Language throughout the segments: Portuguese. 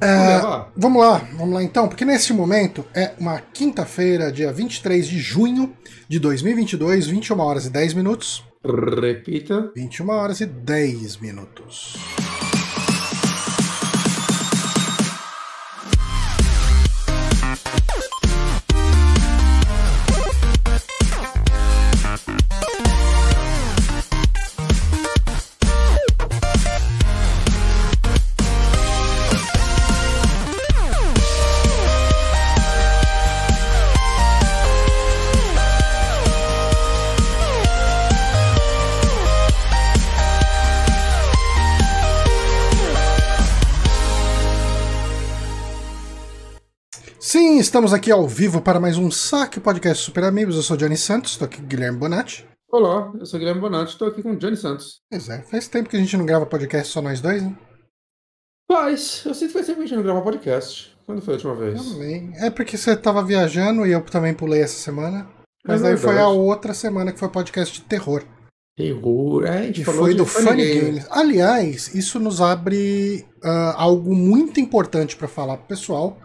É, vamos lá, vamos lá então, porque neste momento é uma quinta-feira, dia 23 de junho de 2022, 21 horas e 10 minutos. Repita. 21 horas e 10 minutos. Estamos aqui ao vivo para mais um Saque Podcast Super Amigos. Eu sou Johnny Santos, estou aqui com Guilherme Bonatti. Olá, eu sou Guilherme Bonatti, estou aqui com o Johnny Santos. Pois é, faz tempo que a gente não grava podcast só nós dois, né? Paz, eu sinto que faz tempo que a gente não grava podcast. Quando foi a última vez? Também. É porque você estava viajando e eu também pulei essa semana. Mas É daí foi a outra semana que foi podcast de terror. Terror, é, a gente Que falou foi do Funny Games. Aliás, isso nos abre ah, algo muito importante para falar pro pessoal.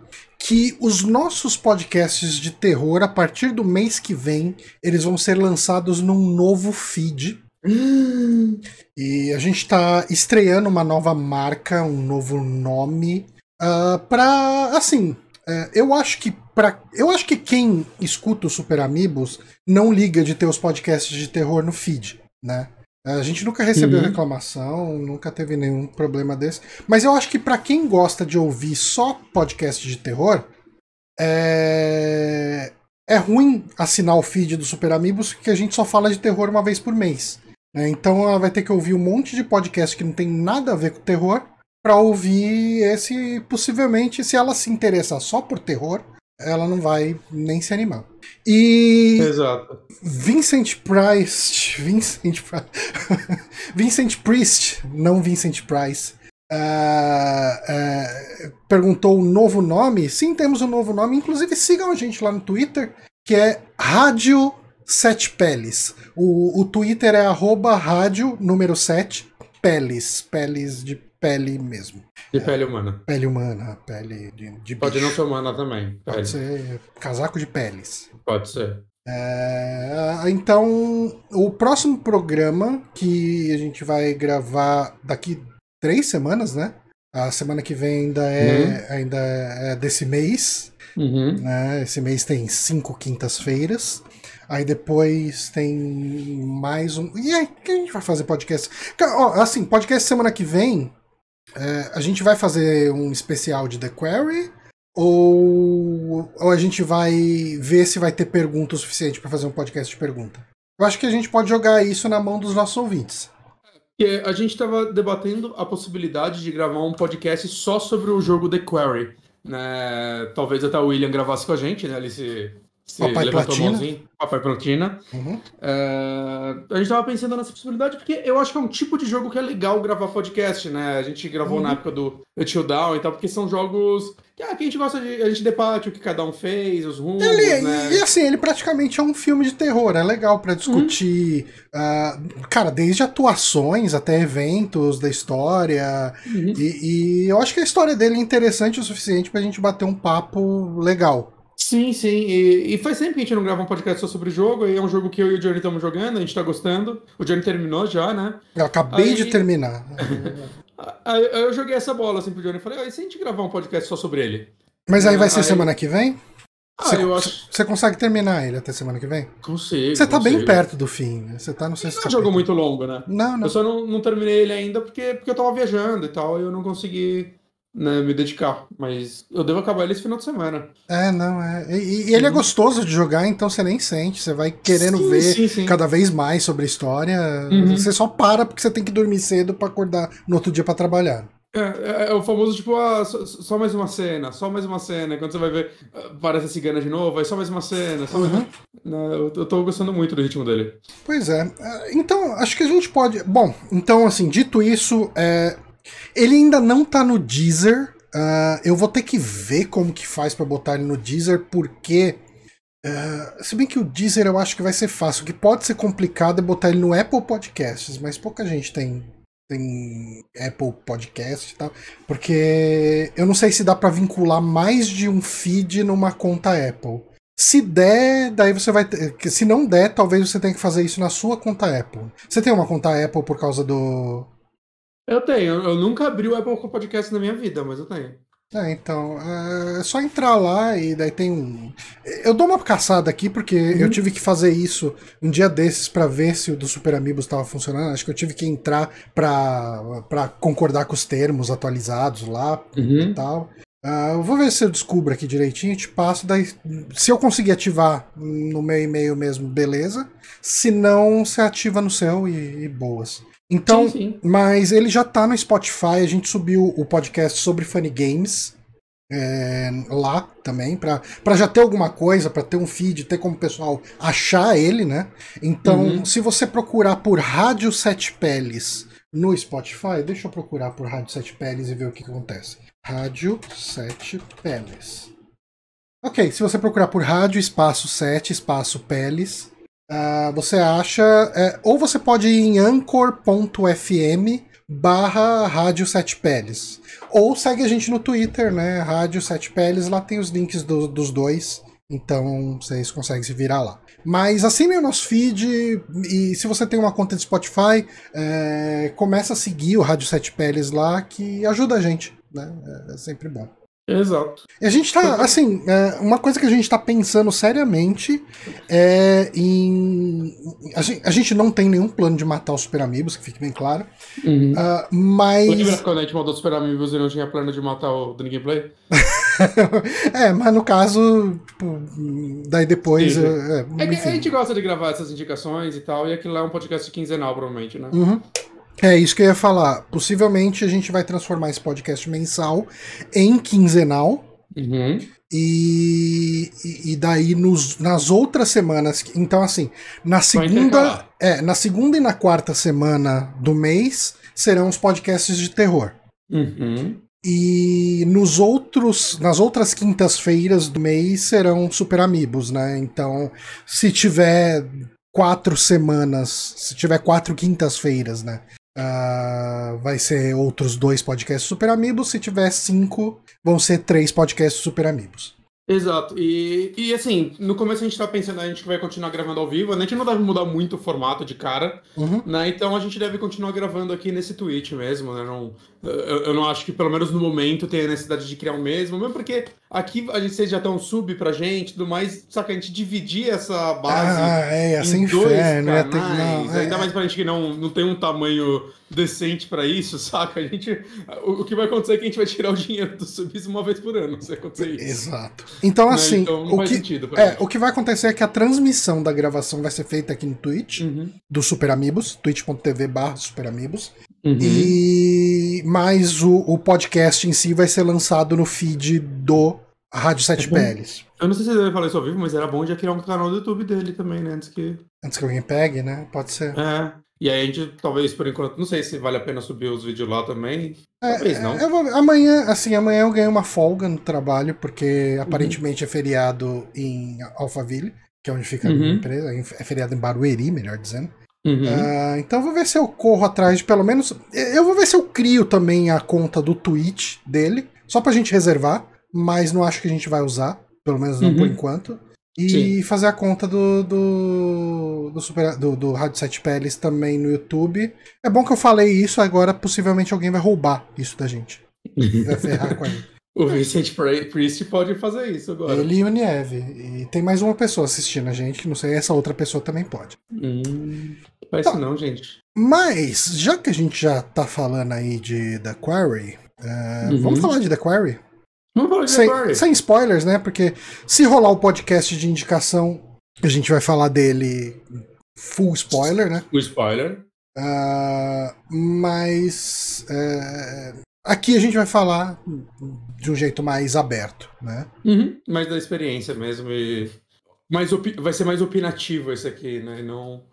Que os nossos podcasts de terror, a partir do mês que vem, eles vão ser lançados num novo feed. Hum, E a gente está estreando uma nova marca, um novo nome. ah, pra. Assim. é, eu acho que para eu acho que quem escuta o Super Amigos não liga de ter os podcasts de terror no feed, né? A gente nunca recebeu Uhum. reclamação, nunca teve nenhum problema desse. Mas eu acho que para quem gosta de ouvir só podcast de terror, é é ruim assinar o feed do Super Amigos porque a gente só fala de terror uma vez por mês. né? Então ela vai ter que ouvir um monte de podcast que não tem nada a ver com terror para ouvir esse. Possivelmente, se ela se interessar só por terror, ela não vai nem se animar. E Exato. Vincent Price. Vincent Price. Vincent Priest, não Vincent Price. ah, ah, perguntou o novo nome. Sim, temos um novo nome. Inclusive, sigam a gente lá no Twitter, que é Rádio Sete Peles. O, o Twitter é arroba rádio número 7 Peles. Peles de pele mesmo. De pele humana. Pele humana, pele de, de Pode bicho. não ser humana também. Pode Pele. ser casaco de peles. Pode ser. É, então, o próximo programa que a gente vai gravar daqui três semanas, né? A semana que vem ainda é, ainda é desse mês, Uhum. né? Esse mês tem cinco quintas-feiras. Aí depois tem mais um. E aí, que a gente vai fazer podcast? Assim, podcast semana que vem. É, a gente vai fazer um especial de The Quarry? Ou, ou a gente vai ver se vai ter pergunta o suficiente para fazer um podcast de pergunta? Eu acho que a gente pode jogar isso na mão dos nossos ouvintes. Que a gente estava debatendo a possibilidade de gravar um podcast só sobre o jogo The Quarry. Né? Talvez até o William gravasse com a gente, né? Ele se, Papai Platina. Papai Platina. Uhum. É, a gente tava pensando nessa possibilidade porque eu acho que é um tipo de jogo que é legal gravar podcast, né? A gente gravou Uhum. na época do Until Down e tal, porque são jogos que, ah, que a gente gosta de. A gente debate o que cada um fez, os rumos, Ele, né? E assim, ele praticamente é um filme de terror, é legal pra discutir, ah, cara, desde atuações até eventos da história. Uhum. E, e eu acho que a história dele é interessante o suficiente pra gente bater um papo legal. Sim, sim. E, e faz tempo que a gente não grava um podcast só sobre o jogo, e é um jogo que eu e o Johnny estamos jogando, a gente tá gostando. O Johnny terminou já, né? Eu acabei Aí- de terminar. Aí eu joguei essa bola assim pro Johnny e falei, ah, e se a gente gravar um podcast só sobre ele? Mas aí vai ser Aí- semana que vem? Ah, Você, eu acho. você consegue terminar ele até semana que vem? Consigo. Você tá bem consigo. perto do fim, né? Você tá no Não sexto é um jogo muito longo, né? Não, não. Eu só não, não terminei ele ainda porque, porque eu tava viajando e tal, e eu não consegui né, me dedicar. Mas eu devo acabar ele esse final de semana. É, não, é. E, e ele é gostoso de jogar, então você nem sente. Você vai querendo Sim, ver sim, sim. cada vez mais sobre a história. Uhum. Você só para porque você tem que dormir cedo pra acordar no outro dia pra trabalhar. É, é- é o famoso tipo, ah, só, só mais uma cena, só mais uma cena. Quando você vai ver, aparece a cigana de novo, aí só mais uma cena, só mais Uhum. uma... Né, eu, eu tô gostando muito do ritmo dele. Pois é. Ah, Então, acho que a gente pode. Bom, então, assim, dito isso, é, ele ainda não tá no Deezer. Ah, eu vou ter que ver como que faz pra botar ele no Deezer, porque. ah, se bem que o Deezer eu acho que vai ser fácil. O que pode ser complicado é botar ele no Apple Podcasts, mas pouca gente tem, tem Apple Podcast e tal, porque eu não sei se dá para vincular mais de um feed numa conta Apple. Se der, daí você vai ter. Se não der, talvez você tenha que fazer isso na sua conta Apple. Você tem uma conta Apple por causa do. Eu tenho. Eu nunca abri o Apple Podcast na minha vida, mas eu tenho. É, então, é só entrar lá e daí tem um. Eu dou uma caçada aqui porque uhum. eu tive que fazer isso um dia desses para ver se o do Super Amigos estava funcionando. Acho que eu tive que entrar para concordar com os termos atualizados lá uhum. e tal. Uh, eu vou ver se eu descubro aqui direitinho, te passo. Daí, se eu conseguir ativar no meu e-mail mesmo, beleza. Se não, você ativa no seu e, e boas. Então, sim, sim. mas ele já tá no Spotify, a gente subiu o podcast sobre Funny Games é, lá também, para já ter alguma coisa, para ter um feed, ter como o pessoal achar ele, né? Então, uhum. se você procurar por Rádio Sete Peles no Spotify, deixa eu procurar por Rádio Sete Peles e ver o que, que acontece. Rádio Sete Peles. Ok, se você procurar por Rádio Espaço 7 Espaço Peles, Uh, você acha. É, ou você pode ir em anchor.fm barra Rádio Sete Peles. Ou segue a gente no Twitter, né? Rádio Sete Peles, lá tem os links do, dos dois. Então vocês conseguem se virar lá. Mas assine o nosso feed e se você tem uma conta de Spotify, é, começa a seguir o Rádio Sete Peles lá, que ajuda a gente. Né? É, é sempre bom. Exato. E a gente tá, assim, é, uma coisa que a gente tá pensando seriamente é em. A gente, a gente não tem nenhum plano de matar os Super Amigos, que fique bem claro. Uhum. Uh, mas. Lembra quando a gente matou os Super Amigos e não tinha plano de matar o Ninguém Play? é, mas no caso, tipo, daí depois. É, é, que a gente gosta de gravar essas indicações e tal, e aquilo lá é um podcast quinzenal, provavelmente, né? Uhum. É isso que eu ia falar. Possivelmente a gente vai transformar esse podcast mensal em quinzenal. Uhum. E, e, daí nos, nas outras semanas. Então, assim, na segunda. É, na segunda e na quarta semana do mês serão os podcasts de terror. Uhum. E nos outros, nas outras quintas-feiras do mês serão Super Amigos, né? Então, se tiver quatro semanas, se tiver quatro quintas-feiras, né? Uh, vai ser outros dois podcasts Super Amigos. Se tiver cinco, vão ser três podcasts Super Amigos. Exato. E, e assim, no começo a gente tá pensando, a gente vai continuar gravando ao vivo, a gente não deve mudar muito o formato de cara, uhum. né? Então a gente deve continuar gravando aqui nesse Twitch mesmo, né? Não, eu, eu, não acho que, pelo menos no momento, tenha necessidade de criar o um mesmo, mesmo porque aqui a gente, vocês já estão sub pra gente tudo mais, só que a gente dividir essa base ah, é, assim em dois inferno, canais, ter, não, é, ainda mais pra gente que não, não tem um tamanho decente para isso, saca? A gente, o, o, que vai acontecer é que a gente vai tirar o dinheiro do subs uma vez por ano, se acontecer isso. Exato. Então, né? assim, então, o, que, é, o que vai acontecer é que a transmissão da gravação vai ser feita aqui no Twitch, uhum. do Super Amigos, twitch.tv barra Super Amigos. Uhum. E mais o, o podcast em si vai ser lançado no feed do Rádio Sete é Peles. Eu não sei se ele vai falar isso ao vivo, mas era bom já criar um canal do YouTube dele também, né? Antes que. Antes que alguém pegue, né? Pode ser. É. E aí a gente, talvez por enquanto, não sei se vale a pena subir os vídeos lá também. É, talvez não. Vou, amanhã, assim, amanhã eu ganho uma folga no trabalho, porque aparentemente uhum. é feriado em Alphaville, que é onde fica uhum. a minha uhum. empresa. É feriado em Barueri, melhor dizendo. Uhum. Uh, então eu vou ver se eu corro atrás de pelo menos. Eu vou ver se eu crio também a conta do Twitch dele, só pra gente reservar, mas não acho que a gente vai usar, pelo menos não por uhum. enquanto. E Sim. fazer a conta do, do, do, super, do, do Rádio Sete Peles também no YouTube. É bom que eu falei isso, agora possivelmente alguém vai roubar isso da gente. Vai ferrar com a gente. O Vincent Priest pode fazer isso agora. Ele e o Nieve. E tem mais uma pessoa assistindo a gente, que não sei, essa outra pessoa também pode. Hum, faz tá. não, gente. Mas, já que a gente já tá falando aí de The Quarry, uh, uhum. vamos falar de The Quarry? Sem, sem spoilers, né? Porque se rolar o podcast de indicação, a gente vai falar dele full spoiler, né? Full spoiler. Uh, mas uh, aqui a gente vai falar de um jeito mais aberto, né? Uhum, mais da experiência mesmo e mais vai ser mais opinativo esse aqui, né? E não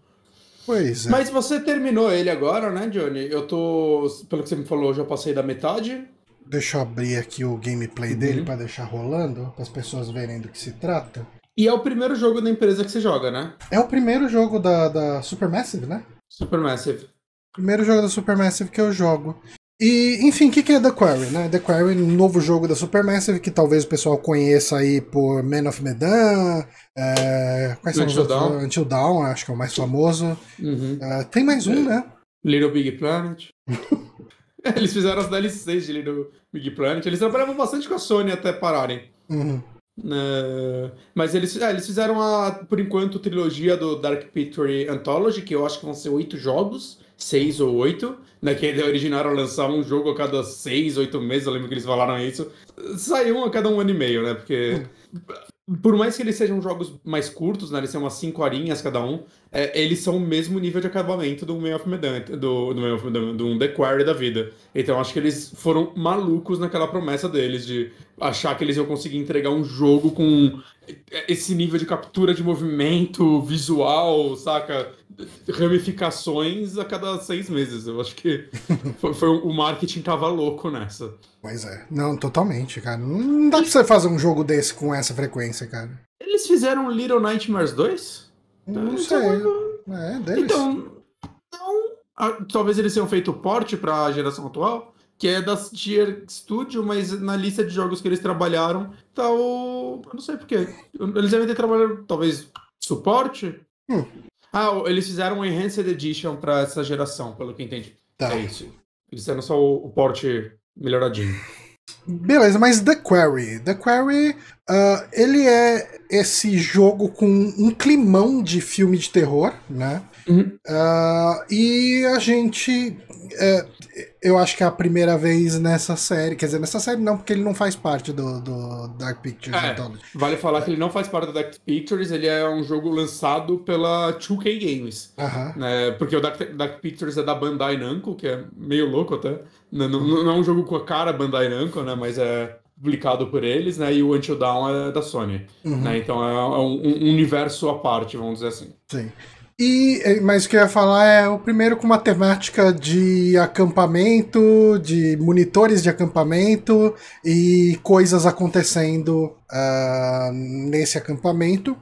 Pois é. Mas você terminou ele agora, né, Johnny? Eu tô, pelo que você me falou, eu já passei da metade. Deixa eu abrir aqui o gameplay uhum. dele para deixar rolando, para as pessoas verem do que se trata. E é o primeiro jogo da empresa que você joga, né? É o primeiro jogo da, da Supermassive, né? Supermassive. Primeiro jogo da Supermassive que eu jogo. E, enfim, o que, que é The Quarry, né? The Quarry, novo jogo da Supermassive, que talvez o pessoal conheça aí por Man of Medan, é, quais são Until os outros? Until Dawn, acho que é o mais famoso. Uhum. É, tem mais um, né? Little Big Planet. Eles fizeram as DLCs de Little Big Planet. Eles trabalhavam bastante com a Sony até pararem. Uhum. né? mas eles, é, eles fizeram a, por enquanto, trilogia do Dark Picture Anthology, que eu acho que vão ser oito jogos, seis ou oito, né? Que a ideia original era lançar um jogo a cada seis, oito meses, eu lembro que eles falaram isso. Saiu um a cada um ano e meio, né? Porque. Por mais que eles sejam jogos mais curtos, né? Eles são umas 5 horinhas cada um, é, eles são o mesmo nível de acabamento do Man of Medan, do, do, Man of Medan, do The Quarry da vida. Então acho que eles foram malucos naquela promessa deles de achar que eles iam conseguir entregar um jogo com esse nível de captura de movimento visual, saca? Ramificações a cada seis meses. Eu acho que foi, foi o marketing tava louco nessa. Pois é. Não, totalmente, cara. Não dá pra você fazer um jogo desse com essa frequência, cara. Eles fizeram Little Nightmares 2? Não Então, sei. É, deles. Então, não. Ah, Talvez eles tenham feito porte para a geração atual, que é da Tier Studio, mas na lista de jogos que eles trabalharam tá o. Eu não sei porquê. Eles devem ter trabalhado, talvez, suporte? Hum. Ah, eles fizeram um Enhanced Edition para essa geração, pelo que entendi. Tá. É isso. Eles fizeram só o, o porte melhoradinho. Beleza, mas The Quarry. The Quarry, ah, ele é esse jogo com um climão de filme de terror, né? Uhum. Ah, e a gente. É, eu acho que é a primeira vez nessa série. Quer dizer, nessa série não, porque ele não faz parte do, do Dark Pictures É. Anthology. Vale falar que ele não faz parte da Dark Pictures, ele é um jogo lançado pela 2K Games. Aham. né? Porque o Dark, Dark Pictures é da Bandai Namco, que é meio louco até. Não, não, não é um jogo com a cara Bandai Namco, né? Mas é publicado por eles, né? E o Until Dawn é da Sony. Uhum. Né? Então é um, um universo à parte, vamos dizer assim. Sim. E, eh, mas o que eu ia falar é o primeiro com uma temática de acampamento, de monitores de acampamento e coisas acontecendo ah, nesse acampamento.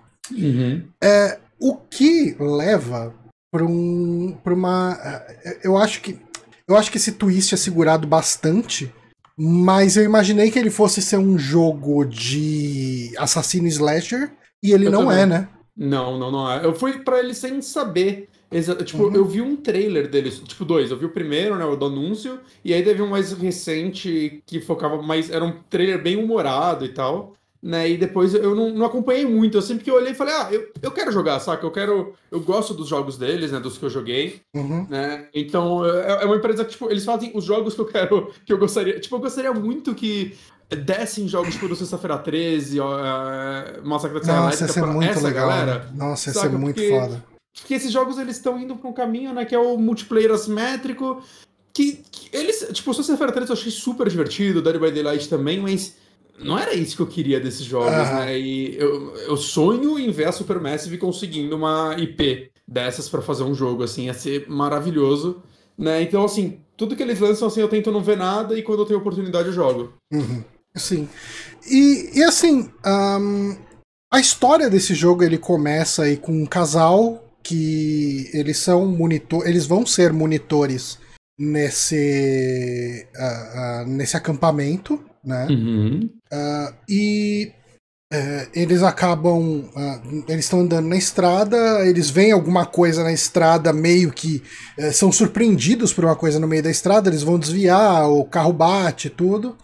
O que leva para um, pra uma. eh, Eu acho que. Eu acho que esse twist é segurado bastante. Mas eu imaginei que ele fosse ser um jogo de assassino slasher. E ele Eu não também. é, né? Não, não, não é. Eu fui pra ele sem saber. exa- Tipo, Uhum. eu vi um trailer deles, tipo, dois. Eu vi o primeiro, né, o do anúncio, e aí teve um mais recente que focava mais. Era um trailer bem humorado e tal. Né, e depois eu não, não acompanhei muito. Eu sempre que eu olhei falei, ah, eu, eu quero jogar, saca? Eu quero. Eu gosto dos jogos deles, né? Dos que eu joguei. Uhum. né? Então, é é uma empresa que, tipo, eles fazem os jogos que eu quero, que eu gostaria. Tipo, eu gostaria muito que dessem jogos tipo do Sexta-feira 13, ó, é, Massacre da Serra Nossa, ser pra muito essa legal. galera. Nossa, saca? ser muito Porque- foda. Porque esses jogos, eles estão indo pra um caminho, né, que é o multiplayer assimétrico, que, que eles, tipo, o Sexta-feira 13 eu achei super divertido, Dead by Daylight também, mas não era isso que eu queria desses jogos, né, e eu, eu sonho em ver a Supermassive conseguindo uma IP dessas pra fazer um jogo, assim, ia ser maravilhoso, né, então, assim, tudo que eles lançam, assim, eu tento não ver nada, e quando eu tenho oportunidade eu jogo. Uhum. Sim. E, e assim, ahn, a história desse jogo ele começa aí com um casal que eles são monitor, eles vão ser monitores nesse ah, ah, nesse acampamento, né? Uhum. Ah, e é, eles acabam. ah, eles estão andando na estrada, eles veem alguma coisa na estrada, meio que eh, são surpreendidos por uma coisa no meio da estrada, eles vão desviar, o carro bate tudo.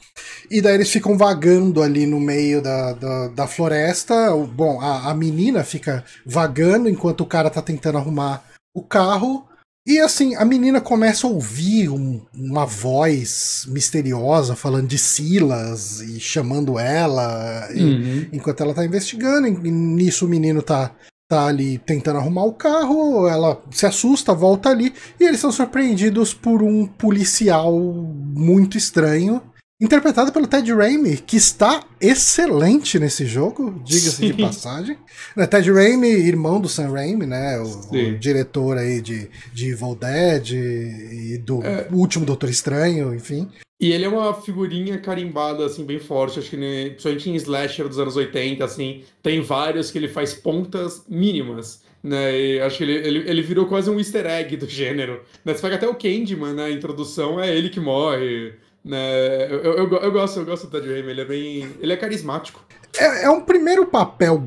E daí eles ficam vagando ali no meio da, da, da floresta. Bom, a, a menina fica vagando enquanto o cara tá tentando arrumar o carro. E assim, a menina começa a ouvir um- uma voz misteriosa falando de Silas e chamando ela, e- Uhum. enquanto ela tá investigando. E nisso o menino tá, tá ali tentando arrumar o carro, ela se assusta, volta ali, e eles são surpreendidos por um policial muito estranho. Interpretado pelo Ted Raimi, que está excelente nesse jogo, diga-se de passagem. Né, Ted Raimi, irmão do Sam Raimi, né? O, o diretor aí de, de Evil Dead e do É. último Doutor Estranho, enfim. E ele é uma figurinha carimbada, assim, bem forte. Acho que, né, principalmente em slasher dos anos 80, assim, tem vários que ele faz pontas mínimas. Né, e acho que ele, ele, ele virou quase um easter egg do gênero. Né? Você pega até o Candyman, né? A introdução é ele que morre. Né? Eu, eu, eu, gosto, eu gosto do Ted Raimi, ele é bem. Ele é carismático. É, é um primeiro papel,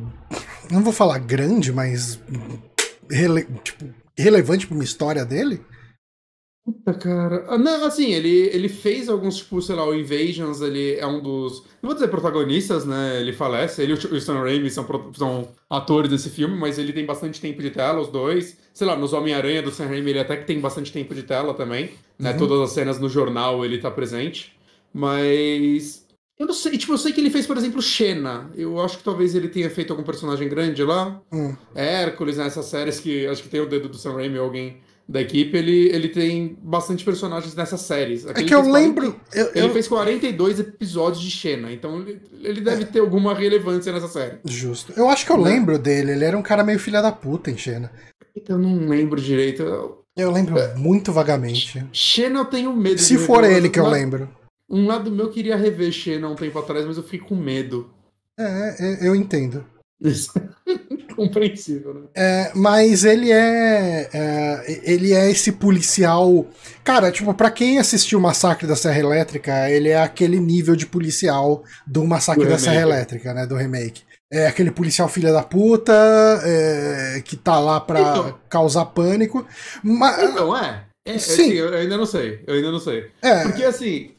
não vou falar grande, mas rele, tipo, relevante para uma história dele. Puta, cara. Ah, não, assim, ele, ele fez alguns, tipo, sei lá, o Invasions, ele é um dos. Não vou dizer protagonistas, né? Ele falece. Ele e o Stan Raimi são, são atores desse filme, mas ele tem bastante tempo de tela, os dois. Sei lá, nos Homem-Aranha do Stan Raimi, ele até que tem bastante tempo de tela também. Né? Uhum. Todas as cenas no jornal ele tá presente. Mas. Eu não sei, tipo, eu sei que ele fez, por exemplo, Xena. Eu acho que talvez ele tenha feito algum personagem grande lá. Hum. Hércules, nessas né? séries que acho que tem o dedo do Sam Raimi ou alguém da equipe, ele, ele tem bastante personagens nessas séries. Aqui é que eu lembro. 40, eu, ele eu... fez 42 episódios de Xena, então ele, ele deve é. ter alguma relevância nessa série. Justo. Eu acho que eu né? lembro dele, ele era um cara meio filha da puta em Xena. Eu não lembro direito. Eu, eu lembro é. muito vagamente. Xena eu tenho medo Se for ele que eu lembro. Um lado meu queria rever Xena um tempo atrás, mas eu fiquei com medo. É, é eu entendo. Compreensível, né? É, mas ele é, é, Ele é esse policial. Cara, tipo, pra quem assistiu o Massacre da Serra Elétrica, ele é aquele nível de policial do Massacre do da remake. Serra Elétrica, né? Do remake. É aquele policial filha da puta é, que tá lá pra então, causar pânico. Mas... Então, é. é, é Sim. Assim, eu ainda não sei. Eu ainda não sei. É. Porque assim.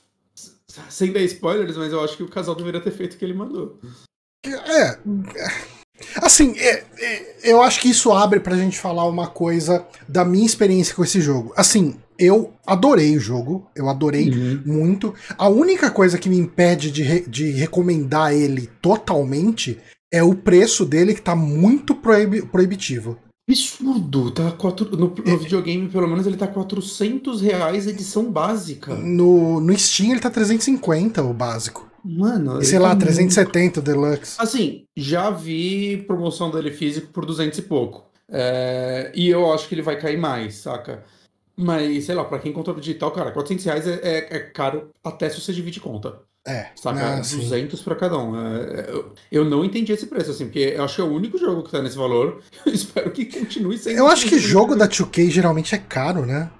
Sem dar spoilers, mas eu acho que o casal deveria ter feito o que ele mandou. É. Assim, é, é, eu acho que isso abre pra gente falar uma coisa da minha experiência com esse jogo. Assim, eu adorei o jogo, eu adorei uhum. muito. A única coisa que me impede de, re, de recomendar ele totalmente é o preço dele, que tá muito proib, proibitivo. Absurdo, tá quatro, no, no é, videogame pelo menos ele tá 400 reais edição básica. No, no Steam ele tá 350 o básico. Mano. Sei lá, 370 muito... Deluxe. Assim, já vi promoção dele físico por 200 e pouco. É... E eu acho que ele vai cair mais, saca? Mas, sei lá, pra quem controla digital, cara, 400 reais é, é, é, caro até se você divide conta. É. Saca? Não, 200 pra cada um. É, eu, eu, não entendi esse preço, assim, porque eu acho que é o único jogo que tá nesse valor. Eu espero que continue sendo. Eu acho que jogo da 2K geralmente é caro, né?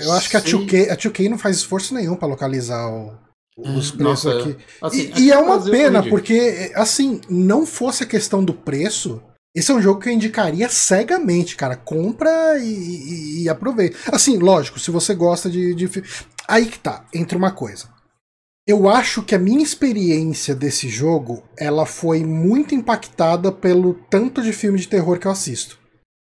Eu acho que a 2K, a 2K não faz esforço nenhum para localizar o, os preços Nossa, aqui. Assim, e, e é uma pena, porque, assim, não fosse a questão do preço, esse é um jogo que eu indicaria cegamente, cara. Compra e, e, e aproveita. Assim, lógico, se você gosta de, de. Aí que tá, entre uma coisa. Eu acho que a minha experiência desse jogo, ela foi muito impactada pelo tanto de filme de terror que eu assisto.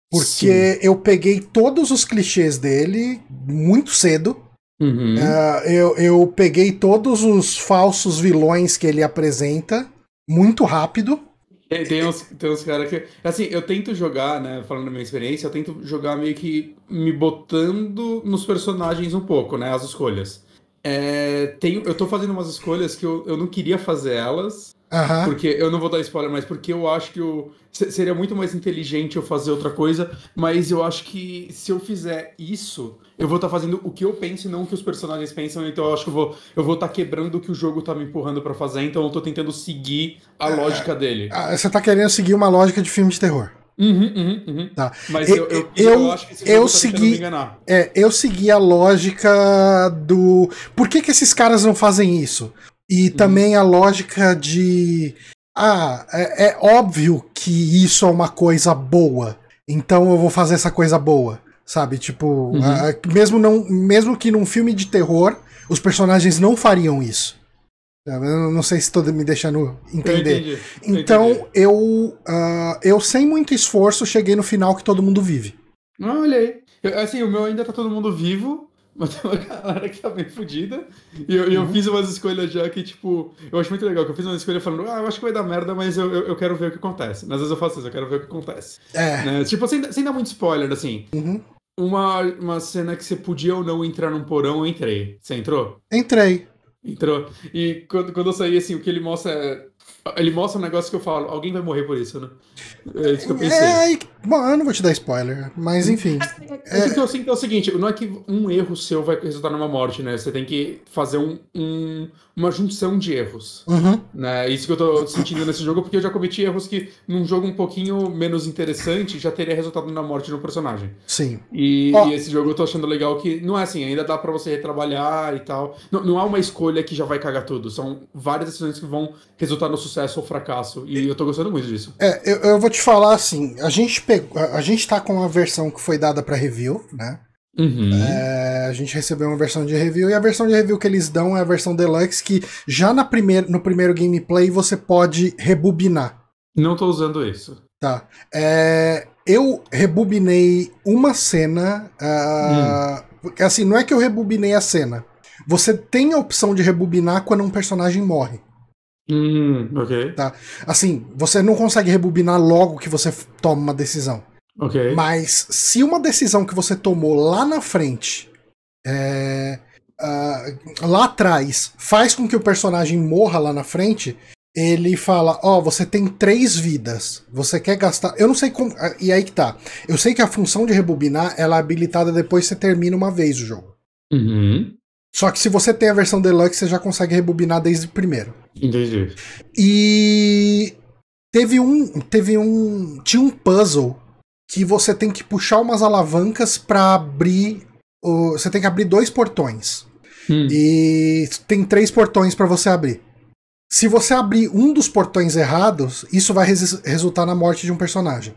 Porque Sim. eu peguei todos os clichês dele muito cedo Uhum. Uh, eu, eu peguei todos os falsos vilões que ele apresenta muito rápido. Tem, tem uns, tem uns caras que. Assim, eu tento jogar, né? Falando da minha experiência, eu tento jogar meio que me botando nos personagens um pouco, né? As escolhas. É, tem, eu tô fazendo umas escolhas que eu, eu não queria fazer elas. Uhum. Porque eu não vou dar spoiler, mas porque eu acho que o, seria muito mais inteligente eu fazer outra coisa. Mas eu acho que se eu fizer isso, eu vou estar tá fazendo o que eu penso e não o que os personagens pensam. Então eu acho que eu vou eu vou estar tá quebrando o que o jogo tá me empurrando para fazer. Então eu tô tentando seguir a é, lógica dele. Ah, você tá querendo seguir uma lógica de filme de terror. Uhum, uhum, uhum. Tá. Mas eu, eu, eu, eu acho que esse eu tá segui, é, eu segui a lógica do. Por que, que esses caras não fazem isso? E uhum. também a lógica de. Ah, é, é, óbvio que isso é uma coisa boa. Então eu vou fazer essa coisa boa. Sabe? Tipo, uhum. mesmo, não, mesmo que num filme de terror, os personagens não fariam isso. Eu não sei se estou me deixando entender. Eu então, eu, eu, uh, eu, sem muito esforço, cheguei no final que todo mundo vive. Ah, olha aí. Eu, assim, o meu ainda tá todo mundo vivo, mas tem uma galera que tá bem fodida. E eu, uhum. eu, fiz umas escolhas já que, tipo, eu acho muito legal, que eu fiz uma escolha falando, ah, eu acho que vai dar merda, mas eu, eu, eu quero ver o que acontece. Às vezes eu faço isso, eu quero ver o que acontece. É. Né? Tipo, sem, sem dar muito spoiler, assim. Uhum. Uma, uma cena que você podia ou não entrar num porão, eu entrei. Você entrou? Entrei. Entrou. E quando, quando eu saí, assim, o que ele mostra é Ele mostra um negócio que eu falo, alguém vai morrer por isso, né? É isso que eu pensei. É, bom, eu não vou te dar spoiler, mas enfim. É, é, que eu sinto que é o seguinte, não é que um erro seu vai resultar numa morte, né? Você tem que fazer um, um uma junção de erros. Uhum. Né? Isso que eu tô sentindo nesse jogo, porque eu já cometi erros que num jogo um pouquinho menos interessante já teria resultado na morte de um personagem. Sim. E, oh. e, esse jogo eu tô achando legal que não é assim, ainda dá para você retrabalhar e tal. Não, não há uma escolha que já vai cagar tudo. São várias decisões que vão resultar no sucesso ou fracasso. E eu tô gostando muito disso. É, eu, eu vou te falar assim, a gente pegou. A, gente tá com a versão que foi dada para review, né? Uhum. É, a gente recebeu uma versão de review e a versão de review que eles dão é a versão deluxe que já na primeir, no primeiro gameplay você pode rebobinar. Não tô usando isso. Tá. É, eu rebobinei uma cena. Uh, hum. Assim, não é que eu rebobinei a cena. Você tem a opção de rebobinar quando um personagem morre. Hum, ok. Tá? Assim, você não consegue rebobinar logo que você toma uma decisão. Ok. Mas se uma decisão que você tomou lá na frente, é, uh, lá atrás, faz com que o personagem morra lá na frente, ele fala: Ó, oh, você tem três vidas. Você quer gastar. Eu não sei como. Ah, e aí que tá. Eu sei que a função de rebobinar ela é habilitada depois que você termina uma vez o jogo. Uhum. Só que se você tem a versão deluxe, você já consegue rebobinar desde o primeiro. Entendi. E teve um. Teve um. Tinha um puzzle que você tem que puxar umas alavancas para abrir. O, você tem que abrir dois portões. Hum. E tem três portões para você abrir. Se você abrir um dos portões errados, isso vai res resultar na morte de um personagem.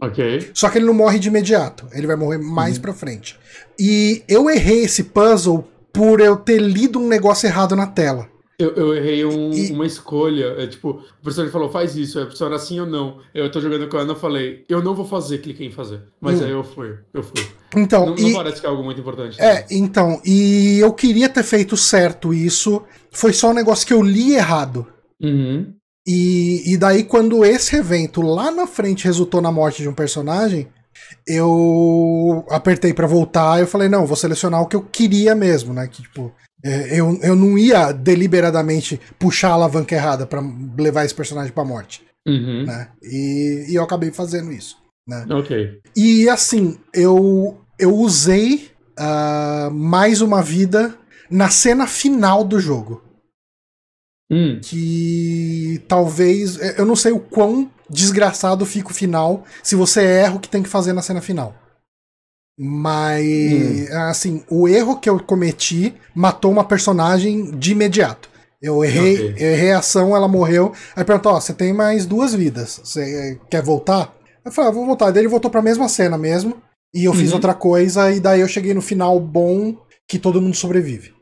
Ok. Só que ele não morre de imediato, ele vai morrer mais uhum. pra frente. E eu errei esse puzzle por eu ter lido um negócio errado na tela. Eu, eu errei um, e... uma escolha. É tipo, o personagem falou, faz isso. É a era assim ou não. Eu tô jogando com ela e falei, eu não vou fazer, cliquei em fazer. Mas hum. aí eu fui, eu fui. Então, não, e... não parece que é algo muito importante. É, né? então, e eu queria ter feito certo isso. Foi só um negócio que eu li errado. Uhum. E, e daí, quando esse evento lá na frente resultou na morte de um personagem, eu apertei para voltar. Eu falei, não, vou selecionar o que eu queria mesmo, né? Que, tipo, é, eu, eu não ia deliberadamente puxar a alavanca errada para levar esse personagem pra morte. Uhum. Né? E, e eu acabei fazendo isso. Né? Ok. E assim, eu, eu usei uh, mais uma vida na cena final do jogo. Hum. Que talvez. Eu não sei o quão desgraçado fica o final se você erra o que tem que fazer na cena final. Mas, hum. assim, o erro que eu cometi matou uma personagem de imediato. Eu errei, okay. eu errei a ação, ela morreu. Aí perguntou: Ó, você tem mais duas vidas. Você quer voltar? Eu falei: ah, vou voltar. Daí ele voltou pra mesma cena mesmo. E eu uhum. fiz outra coisa. E daí eu cheguei no final bom que todo mundo sobrevive.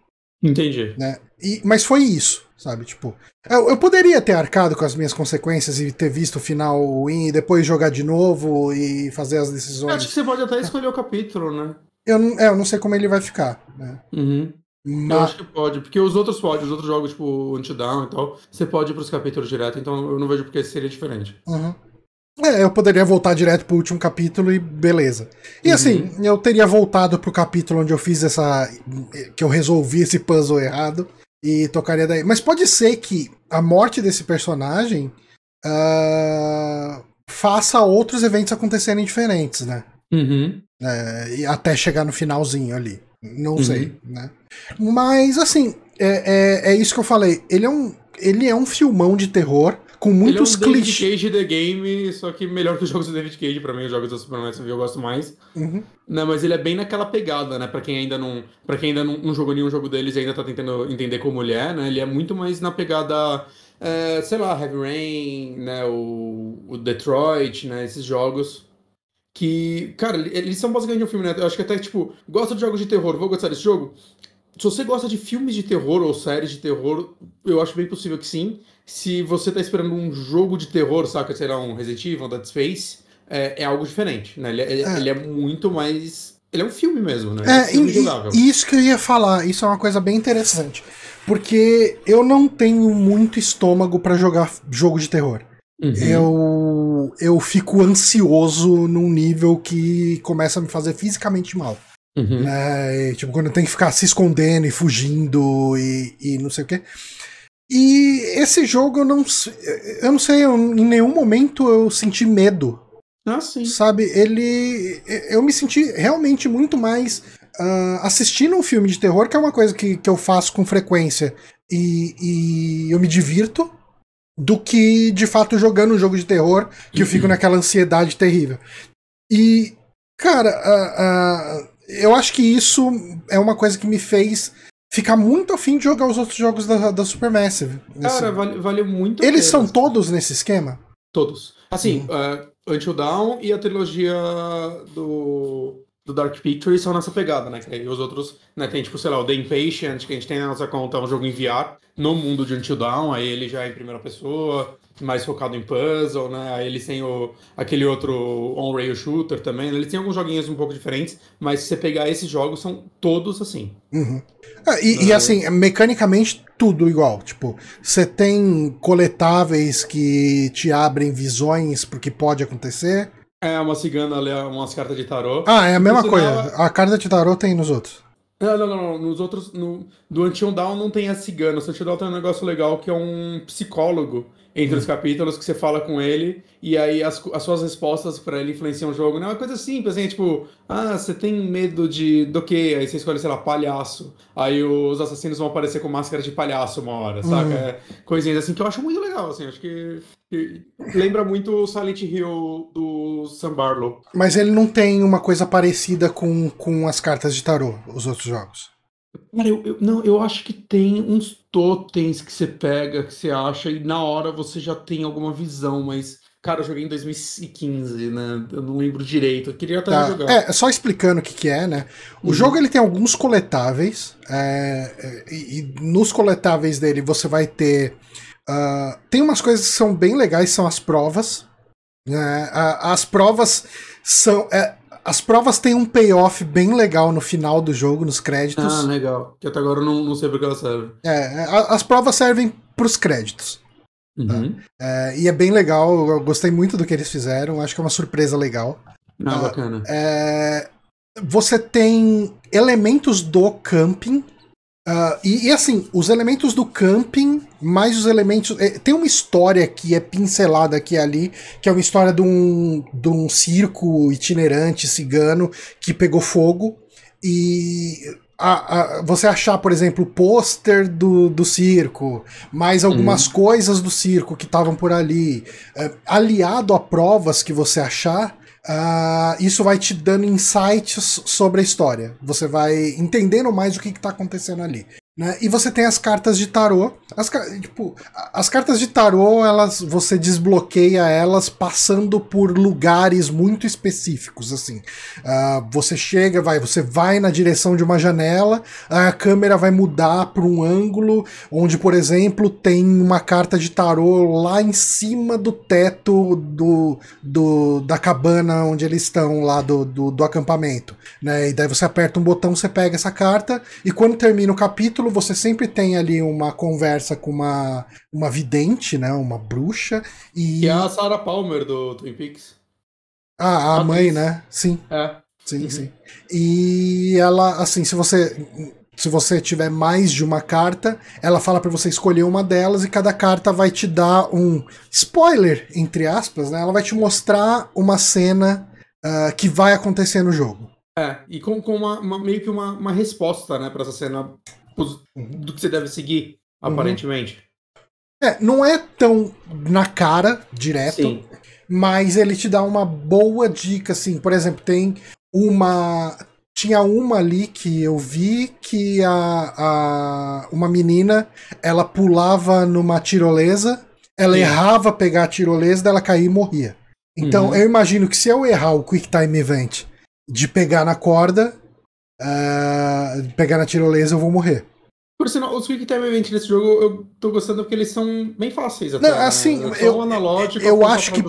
Entendi. Né? E, mas foi isso, sabe? Tipo, eu, eu, poderia ter arcado com as minhas consequências e ter visto o final ruim e depois jogar de novo e fazer as decisões. Eu acho que você pode até escolher o capítulo, né? Eu, é, eu não sei como ele vai ficar, né? Uhum. Mas... Eu acho que pode, porque os outros podem, os outros jogos, tipo Until e tal, você pode ir pros capítulos direto, então eu não vejo porque seria diferente. Uhum. É, eu poderia voltar direto pro último capítulo e beleza. E uhum. assim, eu teria voltado pro capítulo onde eu fiz essa. que eu resolvi esse puzzle errado e tocaria daí. Mas pode ser que a morte desse personagem uh, faça outros eventos acontecerem diferentes, né? Uhum. É, e até chegar no finalzinho ali. Não uhum. sei, né? Mas assim, é, é, é, isso que eu falei. Ele é um, ele é um filmão de terror com muitos ele é um clichês. David Cage The Game, só que melhor que os jogos do David Cage, pra mim, os jogos do Superman eu gosto mais. Uhum. Não, mas ele é bem naquela pegada, né? Pra quem ainda não. para quem ainda não, não, jogou nenhum jogo deles e ainda tá tentando entender como ele é, né? Ele é muito mais na pegada. É, sei lá, Heavy Rain, né? O, o Detroit, né? Esses jogos. Que, cara, eles são basicamente um filme, né? Eu acho que até, tipo, gosta de jogos de terror, vou gostar desse jogo? Se você gosta de filmes de terror ou séries de terror, eu acho bem possível que sim se você tá esperando um jogo de terror, saca, sei lá, um Resident Evil, um Dead Space, é, é algo diferente, né? Ele é, é. ele é, muito mais. Ele é um filme mesmo, né? É, e, e, isso que eu ia falar, isso é uma coisa bem interessante. Porque eu não tenho muito estômago para jogar jogo de terror. Uhum. Eu, eu fico ansioso num nível que começa a me fazer fisicamente mal. Uhum. Né? E, tipo, quando eu tenho que ficar se escondendo e fugindo e, e não sei o quê. E esse jogo eu não, eu não sei, eu, em nenhum momento eu senti medo. Ah, sim. Sabe, ele. Eu me senti realmente muito mais uh, assistindo um filme de terror, que é uma coisa que, que eu faço com frequência e, e eu me divirto, do que de fato jogando um jogo de terror, que eu fico naquela ansiedade terrível. E, cara, uh, uh, eu acho que isso é uma coisa que me fez ficar muito afim de jogar os outros jogos da, da Supermassive. Cara, assim. vale, vale muito. Eles são todos nesse esquema? Todos. Assim, uhum. uh, Until Dawn e a trilogia do do Dark Pictures são nessa pegada, né? E os outros, né? Tem tipo, sei lá, o The Impatient, que a gente tem na nossa conta, é um jogo em VR no mundo de Until Dawn, aí ele já é em primeira pessoa, mais focado em puzzle, né? Aí eles têm o, aquele outro on-rail shooter também, né? eles têm alguns joguinhos um pouco diferentes, mas se você pegar esses jogos, são todos assim. Uhum. Ah, e, e, assim, mecanicamente tudo igual. Tipo, você tem coletáveis que te abrem visões pro que pode acontecer. É, uma cigana lê umas cartas de tarô. Ah, é a mesma coisa. A carta de tarô tem nos outros. Não, não, não, Nos outros. No, do Until Down não tem a cigana. O Until Down tem um negócio legal que é um psicólogo entre os capítulos que você fala com ele e aí as, as suas respostas para ele influenciam o jogo. Não é uma coisa simples, assim, tipo, ah, você tem medo de do quê? Aí você escolhe, sei lá, palhaço. Aí os assassinos vão aparecer com máscara de palhaço uma hora, uhum. saca? É, coisinhas assim que eu acho muito legal, assim, acho que, que lembra muito o Silent Hill do Sam Barlow. Mas ele não tem uma coisa parecida com, com as cartas de tarô, os outros jogos. Cara, eu, eu, não, eu acho que tem uns totens que você pega, que você acha, e na hora você já tem alguma visão, mas. Cara, eu joguei em 2015, né? Eu não lembro direito. Eu queria até tá. É, só explicando o que, que é, né? O uhum. jogo ele tem alguns coletáveis. É, é, e, e, nos coletáveis dele você vai ter. Uh, tem umas coisas que são bem legais, são as provas. Né? as provas são. É, as provas têm um payoff bem legal no final do jogo, nos créditos. Ah, legal. Que até agora eu não, não sei porque elas servem. É, as provas servem pros créditos. Uhum. Tá? É, e é bem legal, eu gostei muito do que eles fizeram, acho que é uma surpresa legal. Ah, bacana. É, você tem elementos do camping Uh, e, e, assim, os elementos do camping, mais os elementos. É, tem uma história que é pincelada aqui e ali, que é uma história de um, de um circo itinerante cigano que pegou fogo. E a, a, você achar, por exemplo, o pôster do, do circo, mais algumas uhum. coisas do circo que estavam por ali, é, aliado a provas que você achar, Uh, isso vai te dando insights sobre a história. Você vai entendendo mais o que está acontecendo ali. Né? E você tem as cartas de tarô. As, tipo, as cartas de tarô, elas, você desbloqueia elas passando por lugares muito específicos. assim. Uh, você chega, vai, você vai na direção de uma janela, a câmera vai mudar para um ângulo onde, por exemplo, tem uma carta de tarô lá em cima do teto do, do da cabana onde eles estão lá do, do, do acampamento. Né? E daí você aperta um botão, você pega essa carta, e quando termina o capítulo capítulo você sempre tem ali uma conversa com uma, uma vidente, né? Uma bruxa. E... Que é a Sarah Palmer do Twin Peaks. Ah, a mãe, né? Sim. É. Sim, uhum. sim. E ela, assim, se você se você tiver mais de uma carta, ela fala para você escolher uma delas e cada carta vai te dar um spoiler, entre aspas, né? Ela vai te mostrar uma cena uh, que vai acontecer no jogo. É, e com, com uma, uma meio que uma, uma resposta, né, pra essa cena do que você deve seguir, uhum. aparentemente. É, não é tão na cara, direto, Sim. mas ele te dá uma boa dica, assim. Por exemplo, tem uma. Tinha uma ali que eu vi que a, a uma menina ela pulava numa tirolesa, ela Sim. errava pegar a tirolesa, ela caía e morria. Então uhum. eu imagino que se eu errar o Quick Time Event de pegar na corda, uh, pegar na tirolesa, eu vou morrer. Por sinal, os Quick Time Event nesse jogo eu tô gostando porque eles são bem fáceis até. Não, assim, né? eu, analógico, eu acho que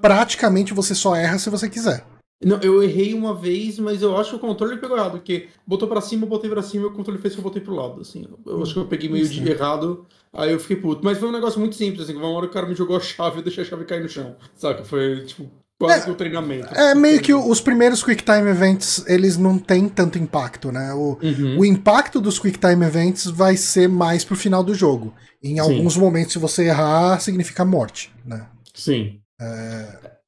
praticamente você só erra se você quiser. Não, eu errei uma vez, mas eu acho que o controle pegou errado, porque botou pra cima, eu botei pra cima e o controle fez que eu botei pro lado, assim. Eu acho que eu peguei meio de errado, aí eu fiquei puto. Mas foi um negócio muito simples, assim, uma hora o cara me jogou a chave e eu deixei a chave cair no chão, saca? Foi, tipo, quase é, que o treinamento. É meio que os primeiros Quick Time Events, eles não têm tanto impacto, né? O, uhum. o impacto dos Quick Time Events vai ser mais pro final do jogo. Em Sim. alguns momentos, se você errar, significa morte, né? Sim. É...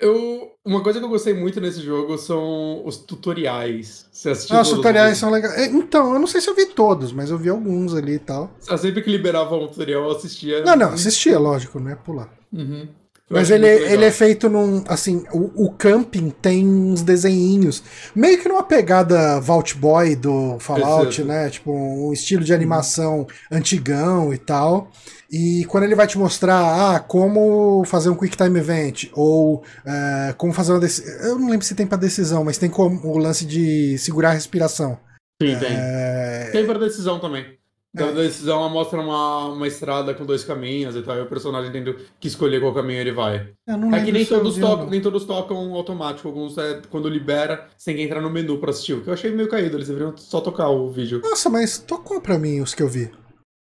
Eu, uma coisa que eu gostei muito nesse jogo são os tutoriais. Você assistiu ah, os tutoriais são legais. É, então, eu não sei se eu vi todos, mas eu vi alguns ali e tal. Sempre que liberava um tutorial, eu assistia. Não, não, assistia, lógico, né? Pular. Uhum. Mas ele, ele é feito num. Assim, o, o, camping tem uns desenhinhos. Meio que numa pegada Vault Boy do Fallout, né? Tipo, um estilo de animação antigão e tal. E quando ele vai te mostrar ah, como fazer um Quick Time Event, ou uh, como fazer uma decisão. Eu não lembro se tem para decisão, mas tem como, o lance de segurar a respiração. Sim, tem. É... Tem para decisão também. Da é. decisão ela mostra uma, uma estrada com dois caminhos e tal, e o personagem tendo que escolher qual caminho ele vai. É que nem todos, tocam, nem todos tocam automático, alguns é, quando libera, você tem que entrar no menu pra assistir, o que eu achei meio caído, eles deveriam só tocar o vídeo. Nossa, mas tocou pra mim os que eu vi.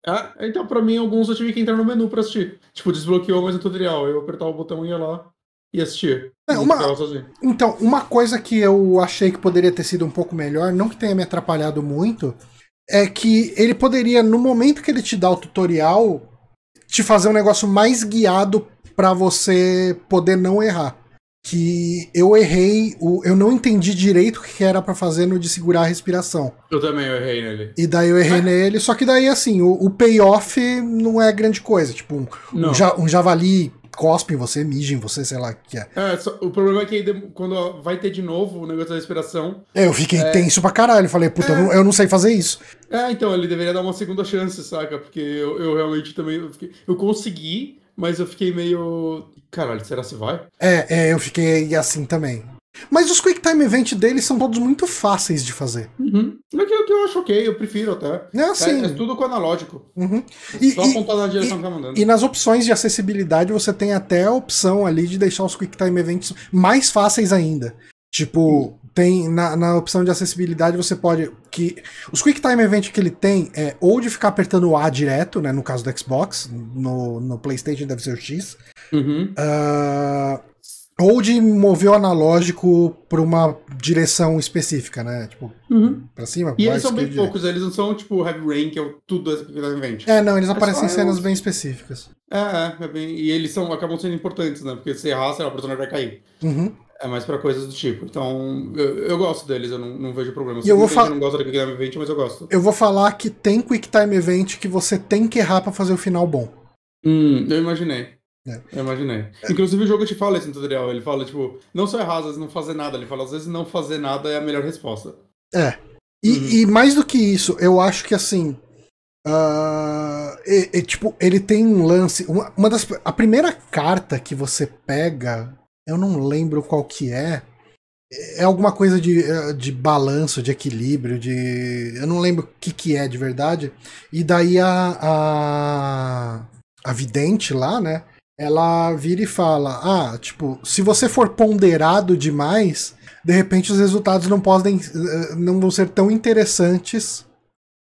Ah, então pra mim alguns eu tive que entrar no menu pra assistir. Tipo, desbloqueou mais um tutorial. Eu apertar o botão e ia lá e assistir. É, uma... Então, uma coisa que eu achei que poderia ter sido um pouco melhor, não que tenha me atrapalhado muito, é que ele poderia, no momento que ele te dá o tutorial, te fazer um negócio mais guiado para você poder não errar que eu errei, o, eu não entendi direito o que era para fazer no de segurar a respiração. Eu também errei nele. E daí eu errei é. nele, só que daí assim, o, o payoff não é grande coisa, tipo um, um, ja, um javali cospe em você, mija em você, sei lá o que é. É, só, o problema é que quando vai ter de novo o negócio da respiração. É, eu fiquei é... tenso pra caralho. Falei, puta, é... eu, não, eu, não, sei fazer isso. É, então, ele deveria dar uma segunda chance, saca? Porque eu, eu realmente também. Eu, fiquei, eu consegui, mas eu fiquei meio. Caralho, será que vai? É, é, eu fiquei assim também. Mas os Quick Time Event deles são todos muito fáceis de fazer. Uhum. É que, que eu acho ok, eu prefiro até. É assim. É, é tudo com analógico. Uhum. E, Só apontar na direção e, que tá mandando. E nas opções de acessibilidade você tem até a opção ali de deixar os Quick Time Events mais fáceis ainda. Tipo, tem na, na opção de acessibilidade você pode que os Quick Time Event que ele tem é ou de ficar apertando o A direto, né, no caso do Xbox, no, no PlayStation deve ser o X, uhum. uh, ou de mover o analógico para uma direção específica, né, tipo uhum. para cima. E eles são bem poucos, eles não são tipo Heavy Rain que é tudo Quick Time Event. É, não, eles é aparecem em cenas bem específicas. É, é, é bem, e eles são acabam sendo importantes, né, porque se errar, a personagem vai cair. Uhum. É mais pra coisas do tipo. Então, eu, eu gosto deles, eu não, não vejo problema. E eu vou falar. não gosta da Quick Time Event, mas eu gosto. Eu vou falar que tem Quick Time Event que você tem que errar pra fazer o final bom. Hum, eu imaginei. É. Eu imaginei. É. Inclusive o jogo te fala isso no tutorial. Ele fala, tipo, não só errar, às vezes não fazer nada. Ele fala, às vezes não fazer nada é a melhor resposta. É. E, uhum. e mais do que isso, eu acho que assim. Uh, e, e, tipo, ele tem um lance. Uma, uma das. A primeira carta que você pega eu não lembro qual que é. É alguma coisa de, eh, de balanço, de equilíbrio, de. Eu não lembro o que, que é de verdade. E daí a, a, a vidente lá, né? Ela vira e fala: Ah, tipo, se você for ponderado demais, de repente os resultados não podem. Eh, não vão ser tão interessantes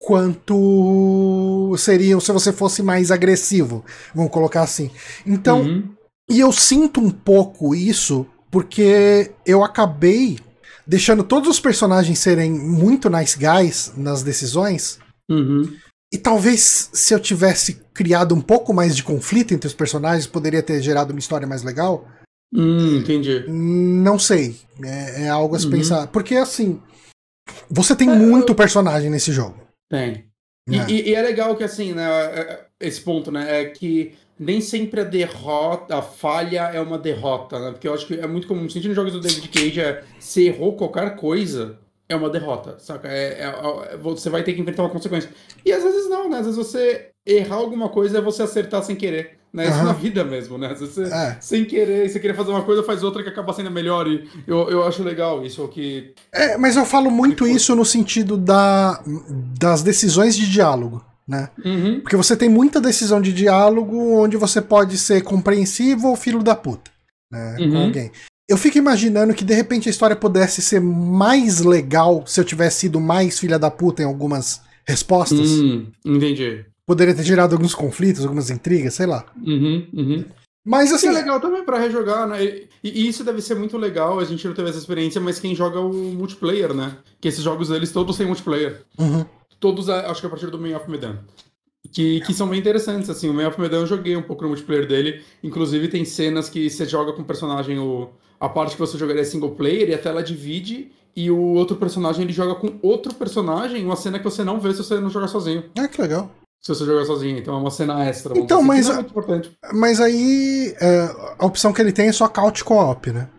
quanto seriam se você fosse mais agressivo. Vamos colocar assim. Então, uhum. E eu sinto um pouco isso porque eu acabei deixando todos os personagens serem muito nice guys nas decisões. Uhum. E talvez se eu tivesse criado um pouco mais de conflito entre os personagens, poderia ter gerado uma história mais legal. Hum, entendi. Não sei. É, é algo a se uhum. pensar. Porque assim, você tem é, muito eu... personagem nesse jogo. Tem. É. E, e, é legal que assim, né? É, é, esse ponto, né? É que nem sempre a derrota, a falha é uma derrota, né? Porque eu acho que é muito comum, sentindo jogos do David Cage, é se errou qualquer coisa, é uma derrota, saca? É, é, é, você vai ter que enfrentar uma consequência. E às vezes não, né? Às vezes você errar alguma coisa é você acertar sem querer. Né? Isso uhum. na vida mesmo, né? Às vezes você, é. sem querer, você querer fazer uma coisa, faz outra que acaba sendo melhor. E eu, eu acho legal isso que. É, mas eu falo muito isso no sentido da, das decisões de diálogo né? Uhum. Porque você tem muita decisão de diálogo onde você pode ser compreensivo ou filho da puta, né? Uhum. Com alguém. Eu fico imaginando que de repente a história pudesse ser mais legal se eu tivesse sido mais filha da puta em algumas respostas. Hum, entendi. Poderia ter gerado alguns conflitos, algumas intrigas, sei lá. Uhum, uhum. Mas assim. é legal também pra rejogar, né? E, e isso deve ser muito legal, a gente não teve essa experiência, mas quem joga o multiplayer, né? Que esses jogos deles todos têm multiplayer. Uhum. Todos, acho que a partir do Man of Medan. Que, que são bem interessantes, assim. O Man of Medan eu joguei um pouco no multiplayer dele. Inclusive tem cenas que você joga com o personagem, o, a parte que você jogaria single player, e a tela divide, e o outro personagem ele joga com outro personagem, uma cena que você não vê se você não jogar sozinho. Ah, que legal. Se você jogar sozinho, então é uma cena extra. Então, mas. É muito importante. Mas aí é, a opção que ele tem é só couch co-op, né?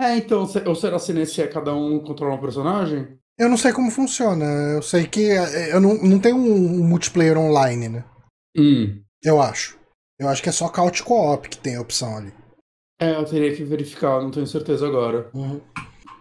É, então, ou será se nesse é cada um controlar um personagem? Eu não sei como funciona. Eu sei que é, eu não, não tem um multiplayer online, né? Hum. Eu acho. Eu acho que é só couch co-op que tem a opção ali. É, eu teria que verificar, não tenho certeza agora. Uhum.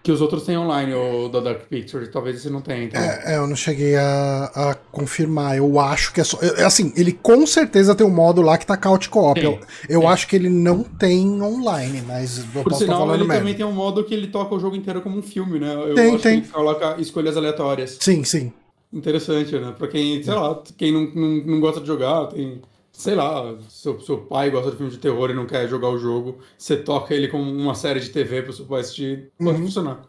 Que os outros têm online, o da Dark Picture, talvez esse não tenha. Então. É, é, eu não cheguei a, a, confirmar. Eu acho que é só. É, assim, ele com certeza tem um modo lá que tá couch co-op. Eu, eu acho que ele não tem online, mas eu Por posso sinal, estar ele merda. também tem um modo que ele toca o jogo inteiro como um filme, né? Eu Tem, tem. coloca escolhas aleatórias. Sim, sim. Interessante, né? Pra quem, sei lá, quem não, não, não gosta de jogar, tem. Sei lá, seu, seu pai gosta de filme de terror e não quer jogar o jogo, você toca ele como uma série de TV pro seu pai assistir, pode Uhum. funcionar.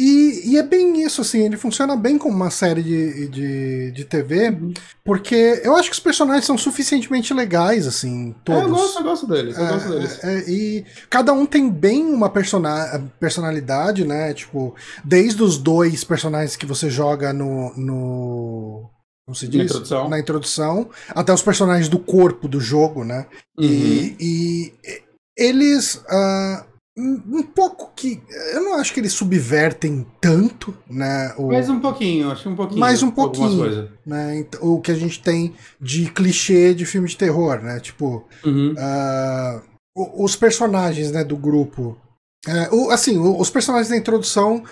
E, e é bem isso, assim, ele funciona bem como uma série de, de, de TV, porque eu acho que os personagens são suficientemente legais, assim, todos. É, eu gosto, eu gosto deles, eu gosto deles. É, é, e cada um tem bem uma persona personalidade, né? Tipo, desde os dois personagens que você joga no. no como se diz? Na introdução. Na introdução, até os personagens do corpo do jogo, né? Uhum. E, e eles. ah, um pouco que. Eu não acho que eles subvertem tanto, né? O, Mais um pouquinho, acho que um pouquinho. Mais um pouquinho. né, o que a gente tem de clichê de filme de terror, né? Tipo, Uhum. o- os personagens né, do grupo. É, o- assim, o- os personagens da introdução,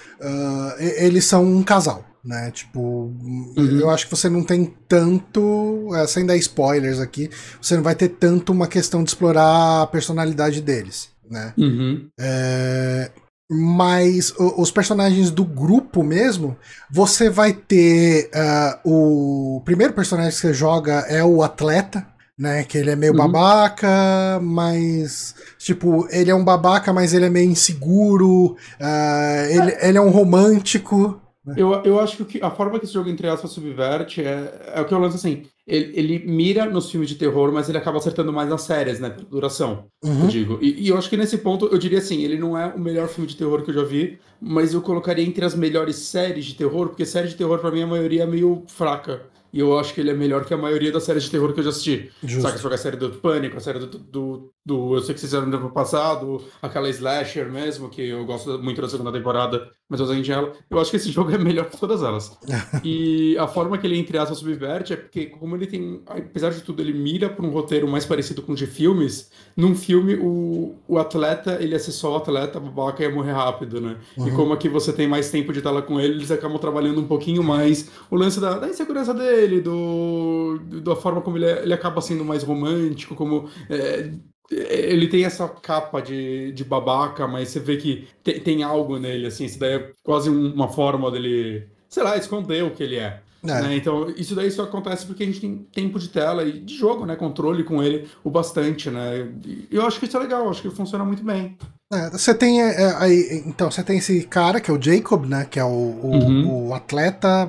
e- eles são um casal. Né? Tipo, eu acho que você não tem tanto. é, sem dar spoilers aqui, você não vai ter tanto uma questão de explorar a personalidade deles. Né? Uhum. É, mas o- os personagens do grupo mesmo, você vai ter ah, o primeiro personagem que você joga é o atleta, né? Que ele é meio Uhum. babaca, mas tipo ele é um babaca, mas ele é meio inseguro. ah, ele, ele é um romântico. Eu, eu acho que a forma que esse jogo, entre aspas, subverte é, é o que eu lanço assim. Ele, ele mira nos filmes de terror, mas ele acaba acertando mais nas séries, né? Duração, eu Uhum. digo. E, e eu acho que nesse ponto, eu diria assim, ele não é o melhor filme de terror que eu já vi, mas eu colocaria entre as melhores séries de terror, porque série de terror, pra mim, a maioria é meio fraca. E eu acho que ele é melhor que a maioria das séries de terror que eu já assisti. Justo. Saca, se jogar a série do Pânico, a série do, do, do Eu Sei Que Vocês Fizeram no ano passado, aquela Slasher mesmo, que eu gosto muito da segunda temporada, mas eu ela. Eu acho que esse jogo é melhor que todas elas. e a forma que ele, entre aspas, subverte é porque, como ele tem, apesar de tudo, ele mira para um roteiro mais parecido com o de filmes, num filme o, o atleta, ele ser só o atleta, babaca ia morrer rápido, né? E como aqui você tem mais tempo de tela com ele, eles acabam trabalhando um pouquinho mais o lance da, da insegurança dele, do, da forma como ele, é- ele acaba sendo mais romântico, como é, ele tem essa capa de, de babaca, mas você vê que tem, tem algo nele, assim, isso daí é quase um- uma forma dele, sei lá, esconder o que ele é. É. né? Então, isso daí só acontece porque a gente tem tempo de tela e de jogo, né? Controle com ele o bastante, né? E eu acho que isso é legal, acho que funciona muito bem. É, você tem é, é, aí, então você tem esse cara que é o Jacob, né? Que é o, o, Uhum. o atleta.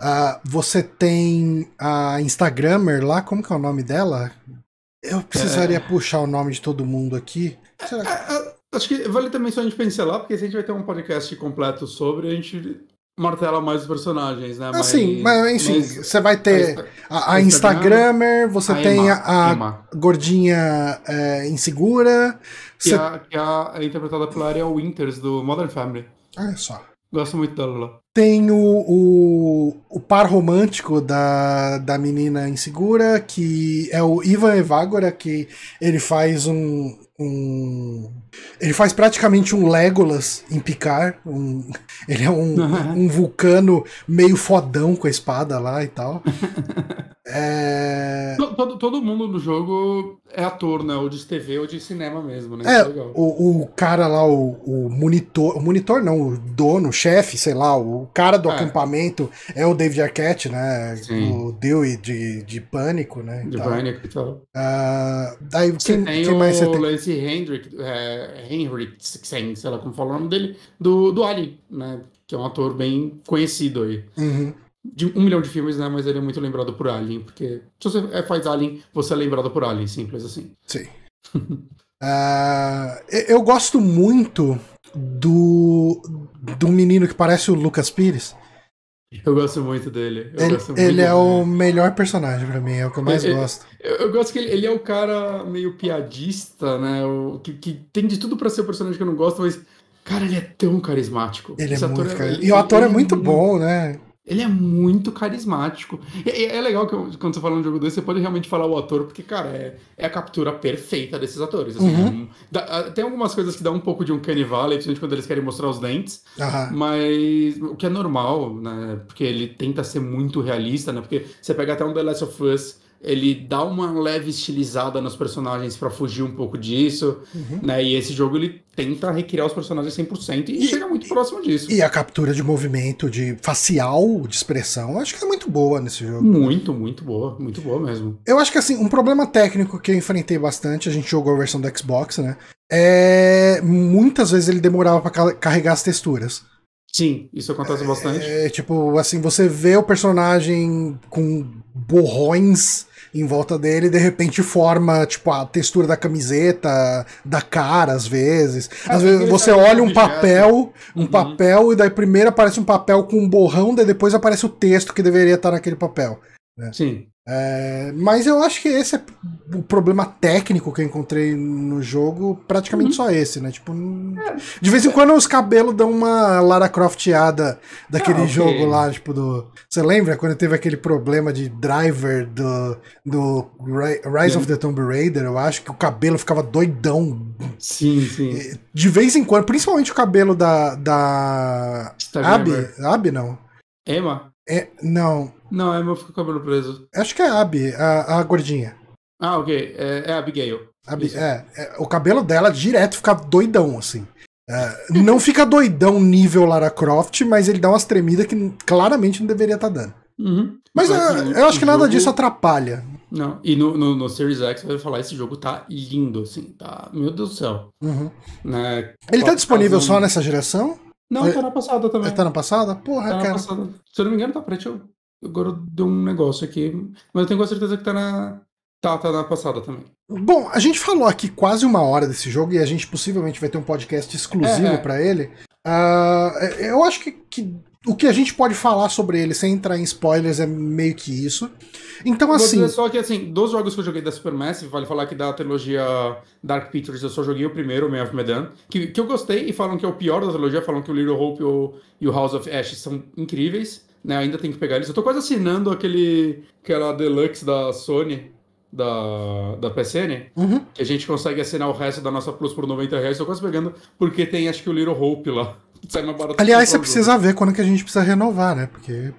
Ah, você tem a Instagrammer lá, como que é o nome dela? Eu precisaria puxar o nome de todo mundo aqui. Será que- É, é, acho que vale também só a gente pincelar, porque se a gente vai ter um podcast completo sobre, a gente martela mais os personagens, né? Assim, mas enfim, mas- você vai ter mas- a, a Instagrammer, você a tem Emma, a, Emma. gordinha é, insegura. Que, Você... a, que a, é interpretada pela Ariel Winters, do Modern Family. Olha só. Gosto muito dela lá. Tem o, o, o par romântico da, da menina insegura, que é o Ivan Evagora, que ele faz um, um. Ele faz praticamente um Legolas em Picar. Um, ele é um, um vulcano meio fodão com a espada lá e tal. É... Todo, todo mundo no jogo é ator, né? Ou de TV ou de cinema mesmo, né? É, é o, o cara lá, o, o monitor. O monitor não, o dono, o chefe, sei lá, o cara do é. acampamento é o David Arquette, né? Sim. O Dewey de, de Pânico, né? De Pânico e tal. Uh, daí, quem, tem quem mais você tem? O Lance Hendrick, é, Henriksen, sei lá como fala o nome dele, do, do Alien, né? Que é um ator bem conhecido aí. Uhum de um milhão de filmes, né? Mas ele é muito lembrado por Alien, porque se você é, faz Alien, você é lembrado por Alien, simples assim. Sim. uh, eu gosto muito do do menino que parece o Lucas Pires. Eu gosto muito dele. ele, muito ele é dele. o melhor personagem para mim, é o que eu mais ele, gosto. Eu, eu, gosto que ele, ele, é o cara meio piadista, né? O, que, que tem de tudo para ser o personagem que eu não gosto, mas, cara, ele é tão carismático. Ele é Esse é muito carismático. E o ator é muito bom, né? Ele é muito carismático. E, é legal que quando você fala um jogo desse, você pode realmente falar o ator, porque, cara, é, é a captura perfeita desses atores. Assim, uhum. dá, tem algumas coisas que dão um pouco de um Valley, principalmente quando eles querem mostrar os dentes. Uhum. Mas o que é normal, né? Porque ele tenta ser muito realista, né? Porque você pega até um The Last of Us ele dá uma leve estilizada nos personagens para fugir um pouco disso, uhum. né? E esse jogo ele tenta recriar os personagens 100% e, e chega muito próximo disso. E a captura de movimento, de facial, de expressão, acho que é muito boa nesse jogo. Muito, muito boa, muito boa mesmo. Eu acho que assim, um problema técnico que eu enfrentei bastante, a gente jogou a versão do Xbox, né? É muitas vezes ele demorava para carregar as texturas. Sim, isso acontece bastante. É, tipo, assim, você vê o personagem com borrões em volta dele e de repente forma, tipo, a textura da camiseta, da cara, às vezes. É, às vezes você olha um papel, um uhum. papel, e daí primeiro aparece um papel com um borrão, daí depois aparece o texto que deveria estar naquele papel. Né? Sim. É, mas eu acho que esse é o problema técnico que eu encontrei no jogo, praticamente uhum. só esse, né? Tipo, é. de vez em quando os cabelos dão uma Lara Crofteada daquele ah, okay. jogo lá, tipo, do. Você lembra quando teve aquele problema de driver do, do Rise of the Tomb Raider? Eu acho que o cabelo ficava doidão. Sim, sim. De vez em quando, principalmente o cabelo da. da. Abby? Abby não. Emma? É, não. Não, é meu fica com o cabelo preso. Acho que é a Abby, a, a gordinha. Ah, ok. É, é a Abigail. Ab, é, é, o cabelo dela direto fica doidão, assim. É, não fica doidão nível Lara Croft, mas ele dá umas tremidas que claramente não deveria estar tá dando. Uhum. Mas, mas é, eu acho que nada disso atrapalha. Não, e no, no, no, Series X, eu vou falar, esse jogo tá lindo, assim, tá. Meu Deus do céu. Uhum. Né? Ele tá disponível só nessa geração? Não, tá na passada também. Tá na passada? Porra, tá cara. Passada. Se eu não me engano, tá preto. Eu Agora deu um negócio aqui. Mas eu tenho quase certeza que tá na. Tá, tá na passada também. Bom, a gente falou aqui quase uma hora desse jogo e a gente possivelmente vai ter um podcast exclusivo é, é. para ele. Uh, eu acho que, que, o que a gente pode falar sobre ele sem entrar em spoilers é meio que isso. Então, assim. Vou dizer só que, assim, dos jogos que eu joguei da Supermassive, vale falar que da trilogia Dark Pictures eu só joguei o primeiro, o Man of Medan, que, que eu gostei e falam que é o pior da trilogia, falam que o Little Hope e o, e o House of Ashes são incríveis né? Ainda tem que pegar eles. Eu tô quase assinando aquele, aquela Deluxe da Sony, da, da PSN, uhum. que a gente consegue assinar o resto da nossa Plus por 90 reais. Tô quase pegando, porque tem acho que o Little Hope lá. Sai mais barato Aliás, você precisa ver quando que a gente precisa renovar, né? Porque.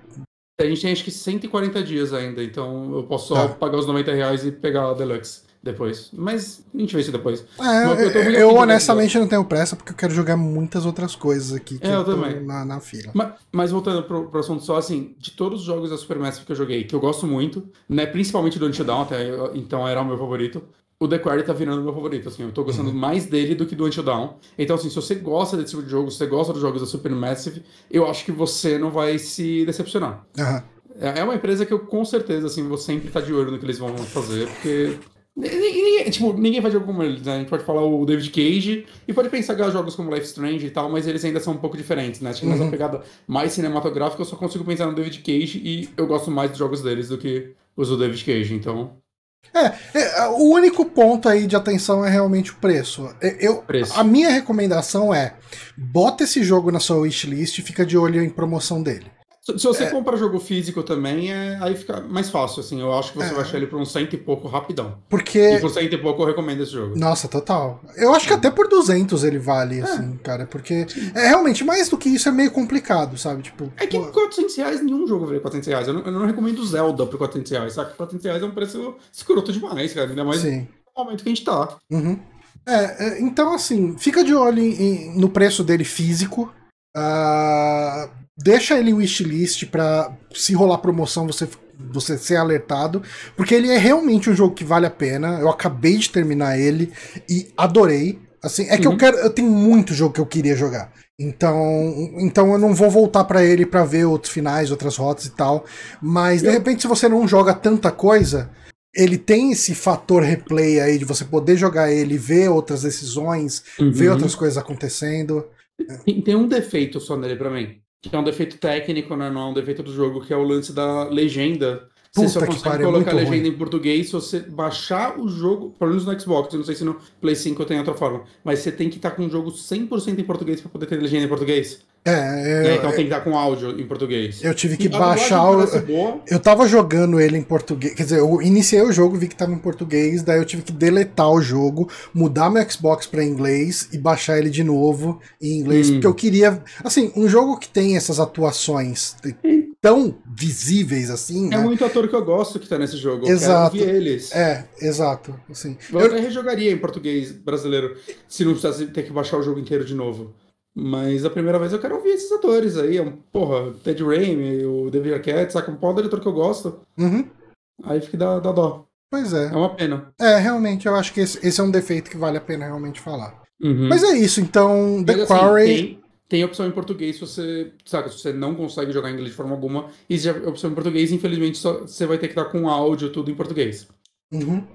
A gente tem acho que 140 dias ainda, então eu posso só ah. pagar os 90 reais e pegar a Deluxe depois. Mas a gente vê isso depois. É, eu, eu honestamente não tenho pressa porque eu quero jogar muitas outras coisas aqui que é, eu, eu também. Na, na fila. Mas, mas, voltando pro, pro assunto só, assim, de todos os jogos da Supermassive que eu joguei, que eu gosto muito, né, principalmente do Until Dawn, até então era o meu favorito, o The Quarry tá virando meu favorito, assim, eu tô gostando uhum. mais dele do que do Until Dawn. Então, assim, se você gosta desse tipo de jogo, se você gosta dos jogos da Supermassive, eu acho que você não vai se decepcionar. Uhum. É uma empresa que eu, com certeza, assim, vou sempre estar tá de olho no que eles vão fazer, porque Ninguém, tipo, ninguém faz jogo como eles, né? A gente pode falar o David Cage e pode pensar em jogos como Life Strange e tal, mas eles ainda são um pouco diferentes, né? Acho que uhum. nessa pegada mais cinematográfica eu só consigo pensar no David Cage e eu gosto mais dos jogos deles do que os do David Cage, então. É, é, o único ponto aí de atenção é realmente o preço. É, eu, preço. A minha recomendação é: bota esse jogo na sua wishlist e fica de olho em promoção dele. Se, você é... compra jogo físico também, é, aí fica mais fácil, assim. Eu acho que você é... vai achar ele por um cento e pouco rapidão. Porque... E por cento e pouco eu recomendo esse jogo. Nossa, total. Eu acho que até por 200 ele vale, é. assim, cara. Porque é realmente, mais do que isso é meio complicado, sabe? Tipo, é que pô... 400 reais nenhum jogo vale 400 reais. Eu não, eu não recomendo Zelda por 400 reais, sabe? 400 reais é um preço escroto demais, cara. Ainda mais Sim. no momento que a gente tá. Uhum. É, é então assim, fica de olho em, em, no preço dele físico. Uh, deixa ele em wishlist pra se rolar promoção você, você ser alertado. Porque ele é realmente um jogo que vale a pena. Eu acabei de terminar ele e adorei. Assim, é que uhum. eu quero. Eu tenho muito jogo que eu queria jogar. Então, então eu não vou voltar para ele para ver outros finais, outras rotas e tal. Mas de repente, se você não joga tanta coisa, ele tem esse fator replay aí de você poder jogar ele, ver outras decisões, uhum. ver outras coisas acontecendo. Tem, tem um defeito só nele para mim, que é um defeito técnico, né? não é um defeito do jogo, que é o lance da legenda. Puta você só consegue pare, é colocar é legenda ruim. em português se você baixar o jogo, pelo menos no Xbox, eu não sei se no Play 5 tem outra forma, mas você tem que estar com o jogo 100% em português para poder ter legenda em português. É, eu, então tem que estar com áudio em português. Eu tive que baixar o. Eu tava jogando ele em português. Quer dizer, eu iniciei o jogo, vi que tava em português, daí eu tive que deletar o jogo, mudar meu Xbox para inglês e baixar ele de novo em inglês, hum. porque eu queria. Assim, um jogo que tem essas atuações tão visíveis assim. É né? muito ator que eu gosto que tá nesse jogo. Exato. Eu quero eles. É, exato. Assim. Eu, eu até rejogaria em português brasileiro se não precisasse ter que baixar o jogo inteiro de novo. Mas a primeira vez eu quero ouvir esses atores aí. É um, porra, Ted Raimi, o David Arquette, saca? Um pau diretor que eu gosto. Uhum. Aí fica da, da dó. Pois é. É uma pena. É, realmente, eu acho que esse, esse é um defeito que vale a pena realmente falar. Uhum. Mas é isso, então, The Mas, assim, Quarry... Tem, tem opção em português se você, saca, se você não consegue jogar inglês de forma alguma. Existe a opção em português, infelizmente só, você vai ter que estar com áudio tudo em português. Uhum.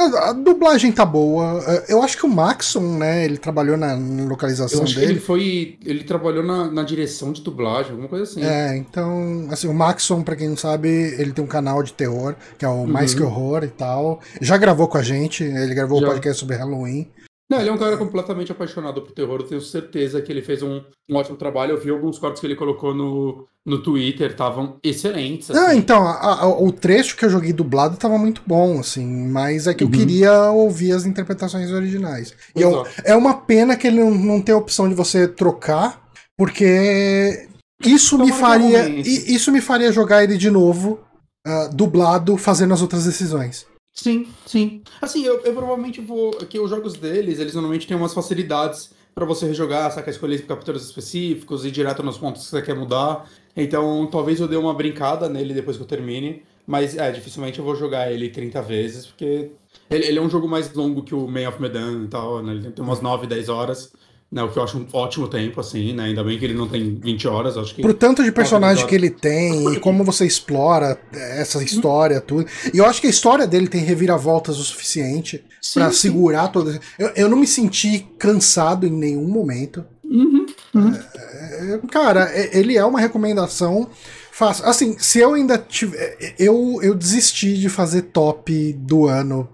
A, dublagem tá boa. É, eu acho que o Maxon, né, ele trabalhou na, localização eu acho dele. Que ele foi. Ele trabalhou na, na, direção de dublagem, alguma coisa assim. É, então, assim, o Maxon, pra quem não sabe, ele tem um canal de terror, que é o Mais uhum. Que Horror e tal. Já gravou com a gente, ele gravou o um podcast sobre Halloween. Não, ele é um cara completamente apaixonado por terror. Eu tenho certeza que ele fez um, um ótimo trabalho. Eu vi alguns cortes que ele colocou no, no Twitter, estavam excelentes. Assim. Ah, então, a, a, o trecho que eu joguei dublado estava muito bom, assim, mas é que uhum. eu queria ouvir as interpretações originais. E eu, é uma pena que ele não, não tem a opção de você trocar, porque isso me faria. Isso me faria jogar ele de novo, uh, dublado, fazendo as outras decisões. Sim, sim. Assim, eu, eu provavelmente vou. Que os jogos deles, eles normalmente têm umas facilidades para você rejogar, saca? Escolher capítulos específicos, ir direto nos pontos que você quer mudar. Então, talvez eu dê uma brincada nele depois que eu termine. Mas, é, dificilmente eu vou jogar ele 30 vezes, porque ele, ele é um jogo mais longo que o Man of Medan e tal, né? Ele tem umas 9, 10 horas né, o que eu acho um ótimo tempo, assim, né? Ainda bem que ele não tem 20 horas, acho que. Pro tanto de personagem que ele tem e como você explora essa história, tudo. E eu acho que a história dele tem reviravoltas o suficiente para segurar toda. Eu, eu não me senti cansado em nenhum momento. Uhum, uhum. É, cara, é, ele é uma recomendação fácil. Assim, se eu ainda tiver. Eu, eu desisti de fazer top do ano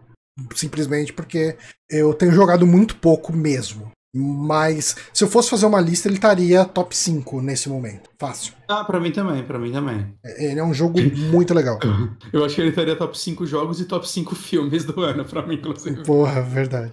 simplesmente porque eu tenho jogado muito pouco mesmo. Mas se eu fosse fazer uma lista, ele estaria top 5 nesse momento. Fácil. Ah, pra mim também, pra mim também. É, ele é um jogo muito legal. Eu acho que ele estaria top 5 jogos e top 5 filmes do ano, pra mim, inclusive. Porra, verdade.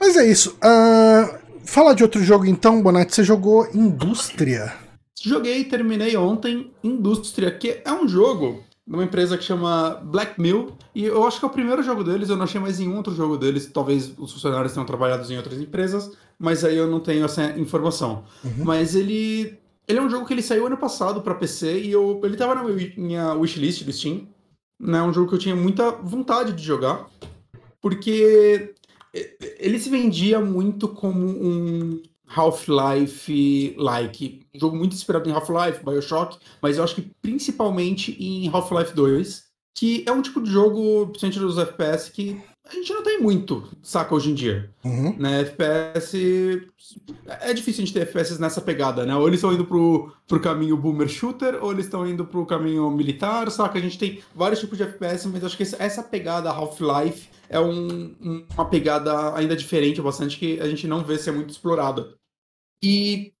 Mas é isso. Uh, fala de outro jogo então, Bonatti. Você jogou Indústria. Joguei e terminei ontem Indústria, que é um jogo numa empresa que chama Black Mill. E eu acho que é o primeiro jogo deles, eu não achei mais em outro jogo deles. Talvez os funcionários tenham trabalhado em outras empresas, mas aí eu não tenho essa informação. Uhum. Mas ele. Ele é um jogo que ele saiu ano passado para PC e eu, ele tava na minha wishlist do Steam. Né, um jogo que eu tinha muita vontade de jogar. Porque ele se vendia muito como um Half-Life-like. Um jogo muito inspirado em Half-Life, Bioshock, mas eu acho que principalmente em Half-Life 2, que é um tipo de jogo, principalmente dos FPS, que a gente não tem muito, saca, hoje em dia. Uhum. Né, FPS. É difícil a gente ter FPS nessa pegada, né? Ou eles estão indo pro, pro caminho boomer shooter, ou eles estão indo pro caminho militar, saca? A gente tem vários tipos de FPS, mas acho que essa pegada Half-Life é um, uma pegada ainda diferente, bastante, que a gente não vê ser muito explorada. E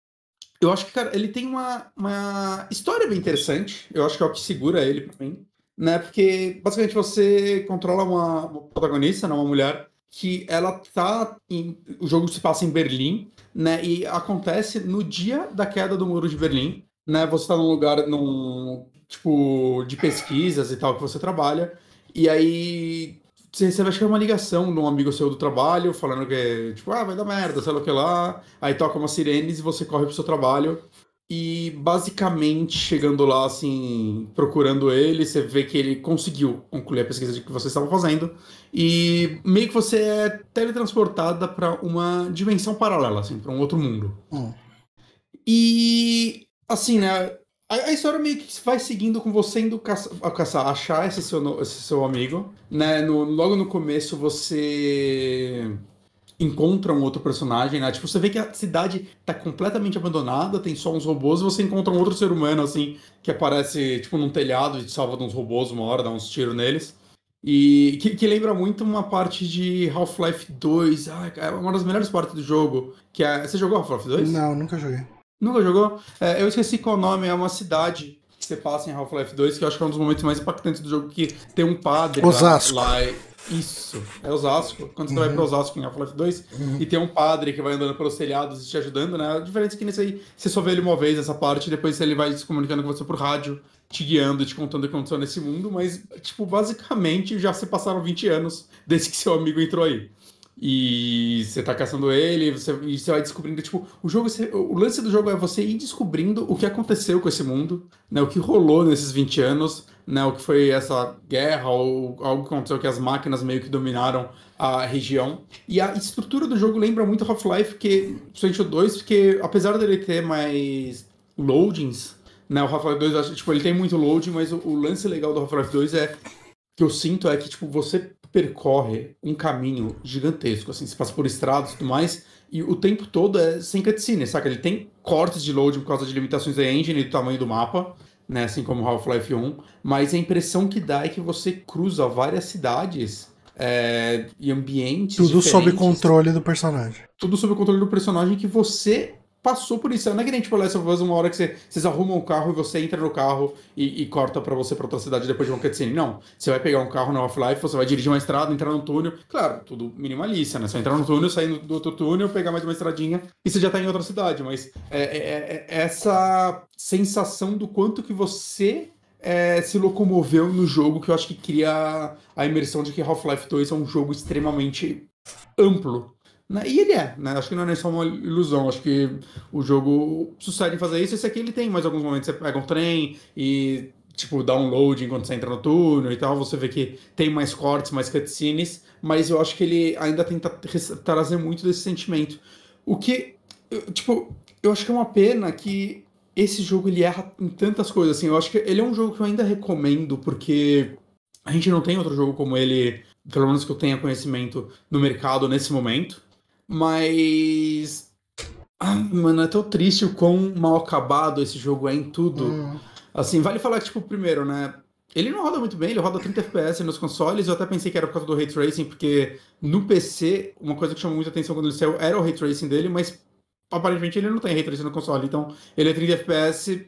eu acho que, cara, ele tem uma, uma história bem interessante. Eu acho que é o que segura ele pra mim. Né? Porque, basicamente, você controla uma, uma protagonista, né? uma mulher, que ela tá. Em, o jogo se passa em Berlim, né? E acontece no dia da queda do muro de Berlim. Né? Você tá num lugar, num. Tipo, de pesquisas e tal, que você trabalha. E aí você recebe, acho que é uma ligação de um amigo seu do trabalho, falando que, tipo, ah, vai dar merda, sei lá o que lá. Aí toca umas sirenes e você corre pro seu trabalho. E basicamente, chegando lá, assim, procurando ele, você vê que ele conseguiu concluir a pesquisa que você estava fazendo. E meio que você é teletransportada para uma dimensão paralela, assim, para um outro mundo. Hum. E, assim, né? A, história meio que vai seguindo com você indo caça, caçar, achar esse seu, esse seu amigo, né? No, logo no começo você encontra um outro personagem, né? Tipo, você vê que a cidade tá completamente abandonada, tem só uns robôs, e você encontra um outro ser humano, assim, que aparece, tipo, num telhado e salva de uns robôs uma hora, dá uns tiros neles. E que, que lembra muito uma parte de Half-Life 2. Ah, é uma das melhores partes do jogo. Que é... Você jogou Half-Life 2? Não, nunca joguei. Nunca jogou? É, eu esqueci qual o nome, é uma cidade que você passa em Half-Life 2, que eu acho que é um dos momentos mais impactantes do jogo, que tem um padre Osasco. lá. lá isso, é Osasco. Quando você uhum. vai para Osasco em Half-Life 2, uhum. e tem um padre que vai andando pelos telhados e te ajudando, né? A diferença é que nesse aí você só vê ele uma vez, essa parte, e depois ele vai se comunicando com você por rádio, te guiando, te contando o que aconteceu nesse mundo, mas, tipo, basicamente já se passaram 20 anos desde que seu amigo entrou aí. E você tá caçando ele, você, e você vai descobrindo, tipo, o jogo, o lance do jogo é você ir descobrindo o que aconteceu com esse mundo, né, o que rolou nesses 20 anos, né, o que foi essa guerra, ou algo que aconteceu que as máquinas meio que dominaram a região. E a estrutura do jogo lembra muito Half-Life, que, principalmente o 2, porque apesar dele ter mais loadings, né, o Half-Life 2, tipo, ele tem muito loading, mas o, o lance legal do Half-Life 2 é que eu sinto é que, tipo, você percorre um caminho gigantesco, assim, você passa por estradas e tudo mais, e o tempo todo é sem cutscene, saca? Ele tem cortes de load por causa de limitações da engine e do tamanho do mapa, né, assim como Half-Life 1, mas a impressão que dá é que você cruza várias cidades é, e ambientes Tudo sob controle do personagem. Tudo sob controle do personagem que você passou por isso. Não é que nem tipo Last of Us, uma hora que você, vocês arrumam o carro e você entra no carro e, e corta para você pra outra cidade depois de uma cutscene. Não. Você vai pegar um carro no Half-Life, você vai dirigir uma estrada, entrar no túnel. Claro, tudo minimalista, né? Você vai entrar no túnel, sair do outro túnel, pegar mais uma estradinha e você já tá em outra cidade. Mas é, é, é, é essa sensação do quanto que você é, se locomoveu no jogo que eu acho que cria a imersão de que Half-Life 2 é um jogo extremamente amplo? E ele é, né? Acho que não é só uma ilusão. Acho que o jogo sucede em fazer isso. Esse aqui ele tem mais alguns momentos. Você pega um trem e, tipo, dá um load enquanto você entra no túnel e tal. Você vê que tem mais cortes, mais cutscenes. Mas eu acho que ele ainda tenta trazer muito desse sentimento. O que, tipo, eu acho que é uma pena que esse jogo ele erra em tantas coisas. Assim, eu acho que ele é um jogo que eu ainda recomendo porque a gente não tem outro jogo como ele, pelo menos que eu tenha conhecimento no mercado nesse momento. Mas. Ah, mano, é tão triste o quão mal acabado esse jogo é em tudo. Hum. Assim, vale falar que, tipo, primeiro, né? Ele não roda muito bem, ele roda 30 FPS nos consoles. Eu até pensei que era por causa do ray tracing, porque no PC, uma coisa que chamou muita atenção quando ele saiu era o ray tracing dele, mas aparentemente ele não tem ray tracing no console. Então, ele é 30 FPS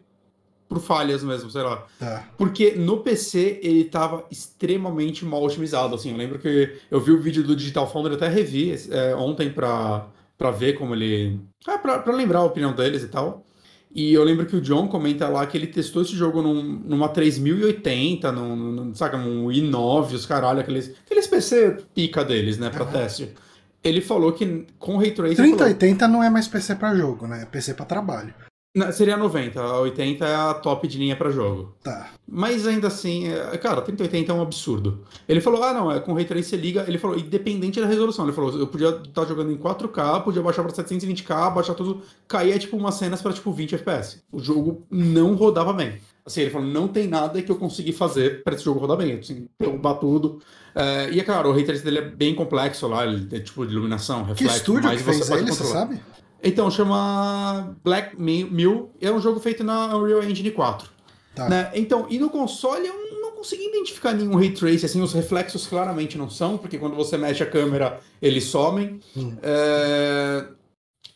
por falhas mesmo, sei lá. Tá. Porque no PC ele tava extremamente mal otimizado, assim. Eu lembro que eu vi o vídeo do Digital Foundry, até revi é, ontem pra, pra ver como ele... É, pra, pra lembrar a opinião deles e tal. E eu lembro que o John comenta lá que ele testou esse jogo num, numa 3080, num, num, saca, num i9, os caralho, aqueles, aqueles PC pica deles, né, pra uhum. teste. Ele falou que com Ray Tracing... 3080 falou... não é mais PC pra jogo, né, é PC pra trabalho. Não, seria 90, a 80 é a top de linha para jogo. Tá. Mas ainda assim, é, cara, 3080 é um absurdo. Ele falou, ah, não, é com Ray Tracing você liga. Ele falou, independente da resolução. Ele falou, eu podia estar tá jogando em 4K, podia baixar para 720K, baixar tudo, caía tipo umas cenas para tipo 20 FPS. O jogo não rodava bem. Assim, ele falou, não tem nada que eu consegui fazer para esse jogo rodar bem. Assim, derrubar tudo. É, e é claro, o Ray dele é bem complexo lá, ele tem tipo de iluminação, reflexo. Que estúdio que fez você ele, você sabe? Então, chama Black Mill. É um jogo feito na Unreal Engine 4. Tá. Né? Então, e no console eu não consegui identificar nenhum ray trace, assim, os reflexos claramente não são, porque quando você mexe a câmera, eles somem. Hum. É...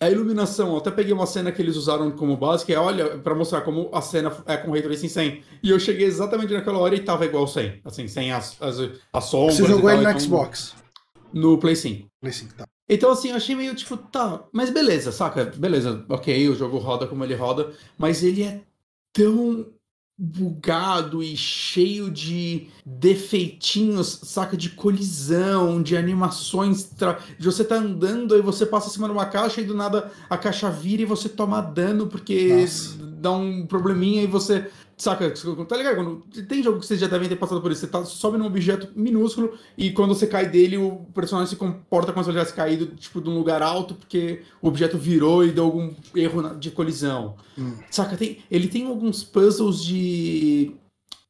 A iluminação, eu até peguei uma cena que eles usaram como base, que é, olha, pra mostrar como a cena é com Ray Tracing 100. E eu cheguei exatamente naquela hora e tava igual 100. Assim, sem as, as, as sombras. Você jogou ele no então- Xbox. No Play 5. Play 5, tá. Então, assim, eu achei meio tipo, tá, mas beleza, saca? Beleza, ok, o jogo roda como ele roda, mas ele é tão bugado e cheio de defeitinhos, saca? De colisão, de animações. tra- você tá andando e você passa acima de uma caixa e do nada a caixa vira e você toma dano porque Nossa. Dá um probleminha e você. Saca? Tá ligado? Quando, tem jogo que vocês já devem ter passado por isso. Você tá, sobe num objeto minúsculo e quando você cai dele, o personagem se comporta como se ele tivesse caído tipo, de um lugar alto porque o objeto virou e deu algum erro de colisão. Hum. Saca? Tem, ele tem alguns puzzles de.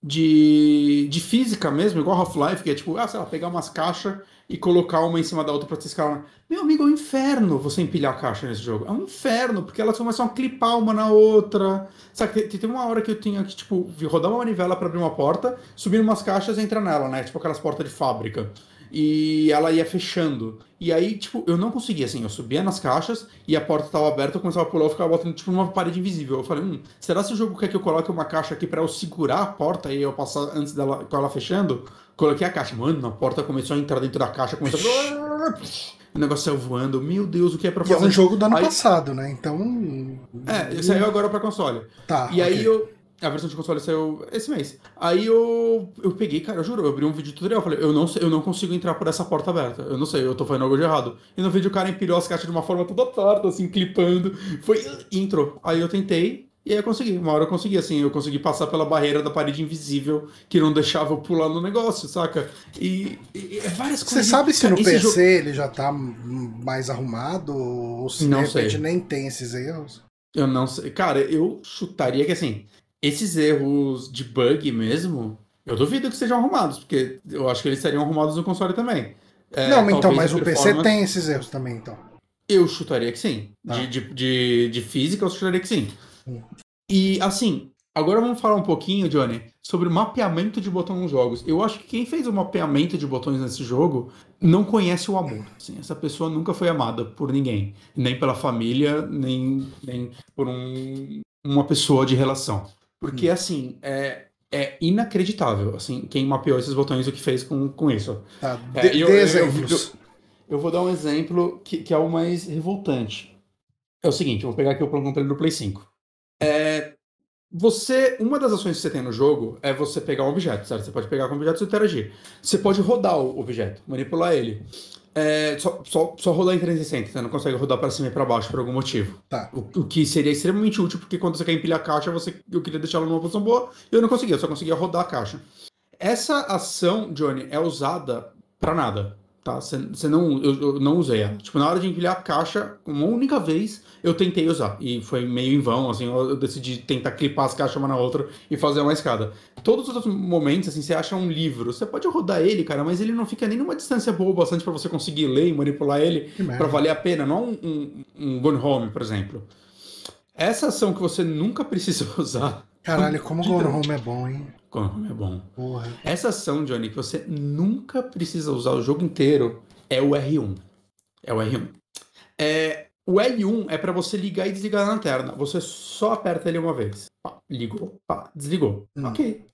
De, de física mesmo, igual Half-Life, que é tipo, ah, sei lá, pegar umas caixas e colocar uma em cima da outra pra você escalar. Meu amigo, é um inferno você empilhar a caixa nesse jogo. É um inferno, porque elas começam a clipar uma na outra. Sabe, tem uma hora que eu tinha que, tipo, rodar uma manivela pra abrir uma porta, subir umas caixas e entrar nela, né? Tipo aquelas portas de fábrica. E ela ia fechando. E aí, tipo, eu não conseguia, assim, eu subia nas caixas e a porta tava aberta, eu começava a pular, eu ficava botando, tipo, numa parede invisível. Eu falei, hum, será se o jogo quer que eu coloque uma caixa aqui pra eu segurar a porta e eu passar antes dela, com ela fechando? Coloquei a caixa. Mano, a porta começou a entrar dentro da caixa, começou a... O negócio saiu voando. Meu Deus, o que é pra E é fazer? um jogo do ano Aí- passado, né? Então. É, saiu agora pra console. Tá. E aí ok. eu. A versão de console saiu esse mês. Aí eu, eu peguei, cara, eu juro, eu abri um vídeo tutorial. Falei, eu não, sei, eu não consigo entrar por essa porta aberta. Eu não sei, eu tô fazendo algo de errado. E no vídeo o cara empilhou as caixas de uma forma toda torta, assim, clipando. Foi. E entrou. Aí eu tentei. E aí eu consegui. Uma hora eu consegui, assim, eu consegui passar pela barreira da parede invisível que não deixava eu pular no negócio, saca? E, e é várias Você coisas. sabe se no PC jogo- ele já tá mais arrumado ou se Não de repente sei. nem tem esses erros? Eu não sei. Cara, eu chutaria que assim, esses erros de bug mesmo, eu duvido que sejam arrumados, porque eu acho que eles seriam arrumados no console também. É, não, então, mas o PC tem esses erros também, então. Eu chutaria que sim. Tá. De, de, de, de física, eu chutaria que sim. Hum. E assim, agora vamos falar um pouquinho, Johnny, sobre o mapeamento de botão nos jogos. Eu acho que quem fez o mapeamento de botões nesse jogo não conhece o amor. Assim, essa pessoa nunca foi amada por ninguém. Nem pela família, nem, nem por um, uma pessoa de relação. Porque, assim, é, é inacreditável, assim, quem mapeou esses botões e o que fez com, com isso. Tá. É, De, eu- dê eu- eu- exemplos. Eu vou dar um exemplo que, que é o mais revoltante. É o seguinte, eu vou pegar aqui o controle do Play 5. É, você, uma das ações que você tem no jogo é você pegar um objeto, certo? Você pode pegar com um objeto e interagir. Você pode rodar o objeto, manipular ele. É, só, só, só rodar em 360, você não consegue rodar para cima e para baixo por algum motivo. Tá. O, o que seria extremamente útil, porque quando você quer empilhar a caixa, você, eu queria deixar ela numa posição boa, e eu não conseguia, eu só conseguia rodar a caixa. Essa ação, Johnny, é usada pra nada, tá? Você não, eu, eu não usei ela. Tipo, na hora de empilhar a caixa, uma única vez, eu tentei usar. E foi meio em vão, assim, eu, eu decidi tentar clipar as caixas uma na outra e fazer uma escada. Todos os outros momentos, assim, você acha um livro, você pode rodar ele, cara, mas ele não fica nem numa distância boa o bastante pra você conseguir ler e manipular ele pra valer a pena, não um, um, um Gone Home, por exemplo. Essa ação que você nunca precisa usar. Caralho, como o Gone Home é bom, hein? Home é bom. Porra. Essa ação, Johnny, que você nunca precisa usar o jogo inteiro é o R1. É o R1. É, o L1 é pra você ligar e desligar a lanterna. Você só aperta ele uma vez. Pá, ligou, pá, desligou. Hum. Ok.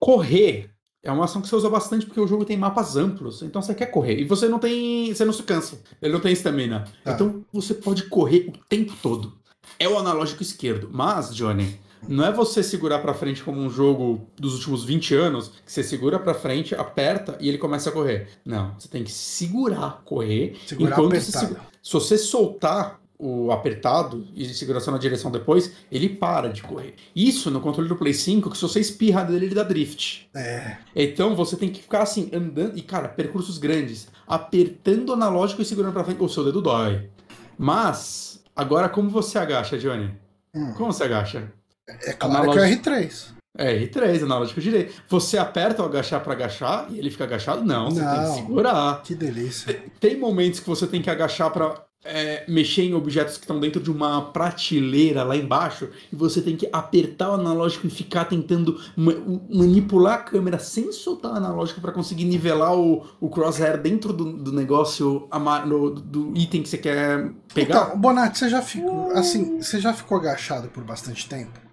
Correr é uma ação que você usa bastante porque o jogo tem mapas amplos. Então você quer correr. E você não tem. Você não se cansa. Ele não tem estamina. Tá. Então você pode correr o tempo todo. É o analógico esquerdo. Mas, Johnny, não é você segurar pra frente como um jogo dos últimos 20 anos, que você segura pra frente, aperta e ele começa a correr. Não, você tem que segurar, correr. Segurar enquanto você apertado. segu- Se você soltar o apertado e segurar só na direção depois, ele para de correr. Isso no controle do Play 5, que se você espirra dele, ele dá drift. É. Então você tem que ficar assim, andando, e cara, percursos grandes, apertando o analógico e segurando pra frente. O seu dedo dói. Mas, agora como você agacha, Johnny? Hum. Como você agacha? É claro Analógico. que é o R3. É, R3, analógico direito. Você aperta o agachar pra agachar e ele fica agachado? Não, você tem que Não. segurar. Que delícia. Tem momentos que você tem que agachar pra é, mexer em objetos que estão dentro de uma prateleira lá embaixo e você tem que apertar o analógico e ficar tentando ma manipular a câmera sem soltar o analógico para conseguir nivelar o, o crosshair dentro do, do negócio no, do item que você quer pegar. Então, Bonatti, você já ficou assim, você já ficou agachado por bastante tempo?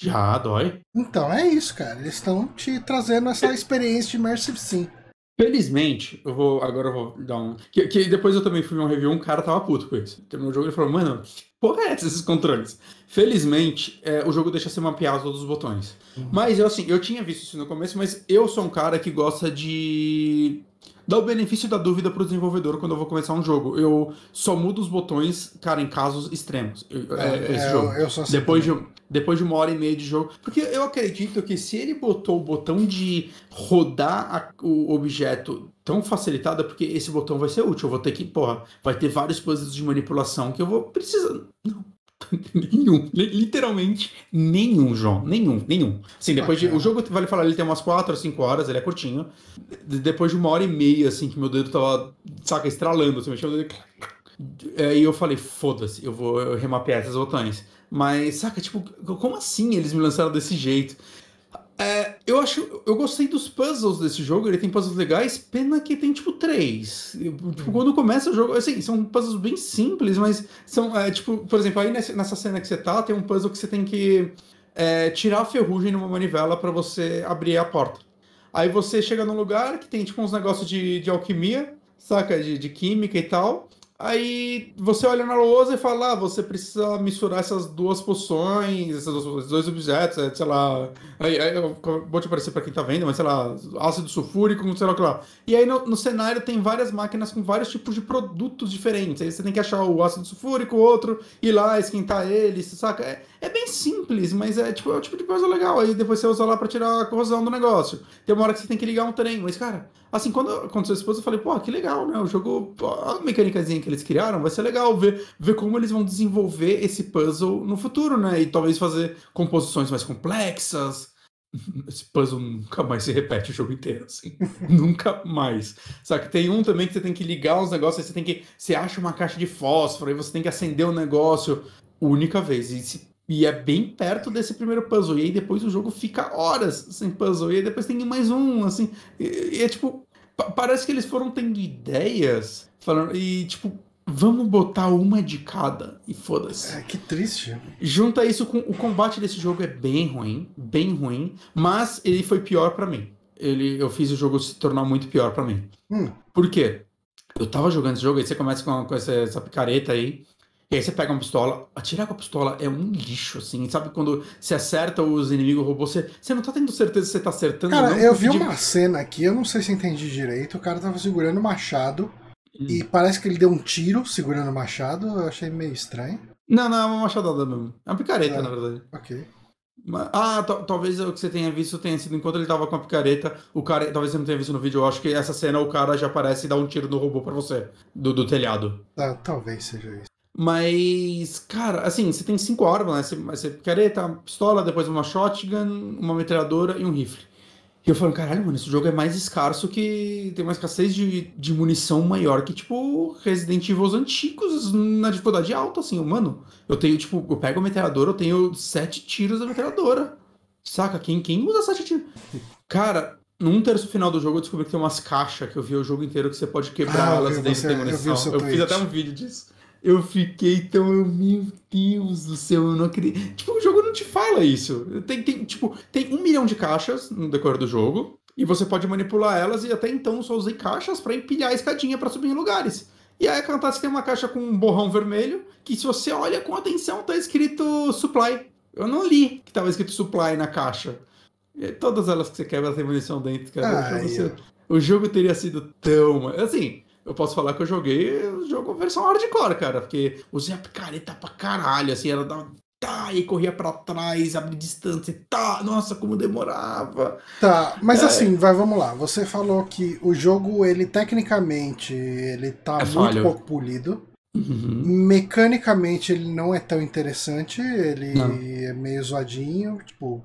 Já, dói. Então, é isso, cara. Eles estão te trazendo essa experiência de Immersive Sim. Felizmente, eu vou. Agora eu vou dar um. Que, que depois eu também fui ver um review, um cara tava puto com isso. Terminou o jogo e falou, mano, que porra é essa, esses controles? Felizmente, é, o jogo deixa ser mapeado todos os botões. Uhum. Mas eu assim, eu tinha visto isso no começo, mas eu sou um cara que gosta de dá o benefício da dúvida pro desenvolvedor quando eu vou começar um jogo. Eu só mudo os botões, cara, em casos extremos. É, é, esse é, jogo. Eu, eu assim depois, de, depois de uma hora e meia de jogo. Porque eu acredito que se ele botou o botão de rodar a, o objeto tão facilitado, é porque esse botão vai ser útil. Eu vou ter que, porra, vai ter vários puzzles de manipulação que eu vou precisar. Não, nenhum. Literalmente nenhum, João. Nenhum, nenhum. Assim, depois de. O jogo, vale falar, ele tem umas 4 ou 5 horas, ele é curtinho. Depois de uma hora e meia, assim, que meu dedo tava, saca, estralando, assim, mexendo o dedo. Aí eu falei, foda-se, eu vou remapear esses botões. Mas, saca, tipo, como assim eles me lançaram desse jeito? É, eu acho. Eu gostei dos puzzles desse jogo, ele tem puzzles legais, pena que tem tipo três. Tipo, quando começa o jogo, assim, são puzzles bem simples, mas são, é, tipo, por exemplo, aí nessa cena que você tá, tem um puzzle que você tem que é, tirar a ferrugem numa manivela para você abrir a porta. Aí você chega num lugar que tem tipo uns negócios de, de alquimia, saca? De, de química e tal. Aí você olha na lousa e fala: ah, você precisa misturar essas duas poções, esses dois objetos, é, sei lá. Aí, aí eu vou te aparecer para quem tá vendo, mas sei lá, ácido sulfúrico, sei lá o que lá. E aí no, no, cenário tem várias máquinas com vários tipos de produtos diferentes. Aí você tem que achar o ácido sulfúrico, outro, ir lá, esquentar ele, saca? É, é bem simples, mas é tipo, é o tipo de coisa legal. Aí depois você usa lá para tirar a corrosão do negócio. Tem uma hora que você tem que ligar um trem, mas cara, assim, quando aconteceu isso, eu falei, pô, que legal, né? O jogo, a mecânicazinha que eles criaram, vai ser legal ver, ver como eles vão desenvolver esse puzzle no futuro, né? E talvez fazer composições mais complexas. Esse puzzle nunca mais se repete o jogo inteiro, assim. nunca mais. Só que tem um também que você tem que ligar os negócios, aí você tem que. Você acha uma caixa de fósforo, aí você tem que acender o um negócio única vez. E se e é bem perto desse primeiro puzzle. E aí depois o jogo fica horas sem puzzle. E aí depois tem mais um, assim. E, e é tipo. Parece que eles foram tendo ideias. Falando, e tipo, vamos botar uma de cada. E foda-se. É, que triste. Junta isso com. O combate desse jogo é bem ruim. Bem ruim. Mas ele foi pior para mim. Ele, eu fiz o jogo se tornar muito pior para mim. Hum. Por quê? Eu tava jogando esse jogo, aí você começa com, com essa, essa picareta aí. E aí você pega uma pistola, atirar com a pistola é um lixo, assim. Sabe quando você acerta os inimigos robôs, você, você não tá tendo certeza se você tá acertando Cara, não, eu vi uma cena aqui, eu não sei se entendi direito. O cara tava segurando o machado hum. e parece que ele deu um tiro segurando o machado. Eu achei meio estranho. Não, não, é uma machadada mesmo. É uma picareta, é. na verdade. Ok. Ah, talvez o que você tenha visto tenha sido enquanto ele tava com a picareta, o cara, talvez você não tenha visto no vídeo, eu acho que essa cena o cara já aparece e dá um tiro no robô para você, do, do telhado. Ah, talvez seja isso. Mas, cara, assim, você tem cinco armas, né? Você, você picareta, pistola, depois uma shotgun, uma metralhadora e um rifle. E eu falo, caralho, mano, esse jogo é mais escasso que. tem uma escassez de, de munição maior que, tipo, Resident Evil antigos na dificuldade alta, assim, mano. Eu tenho, tipo, eu pego a metralhadora, eu tenho sete tiros da metralhadora. Saca? Quem, quem usa sete tiros? Cara, num terço final do jogo eu descobri que tem umas caixas que eu vi o jogo inteiro que você pode quebrar ah, elas dentro da munição. Eu, eu fiz até um vídeo disso. Eu fiquei tão. Meu Deus do céu, eu não acredito. Tipo, o jogo não te fala isso. Tem, tem, tipo, tem um milhão de caixas no decorrer do jogo. E você pode manipular elas, e até então só usei caixas para empilhar a escadinha para subir em lugares. E aí acontece que tem uma caixa com um borrão vermelho, que se você olha com atenção, tá escrito supply. Eu não li que tava escrito supply na caixa. E todas elas que você quebra tem munição dentro, cara. Ah, você... O jogo teria sido tão. Assim, eu posso falar que eu joguei o jogo versão hardcore, cara, porque usei a picareta pra caralho, assim, ela dava. Tá, e corria para trás, abria distância, tá, nossa, como demorava. Tá, mas é. assim, vai, vamos lá. Você falou que o jogo, ele tecnicamente, ele tá é muito falho. pouco polido. Uhum. Mecanicamente ele não é tão interessante, ele não. é meio zoadinho, tipo.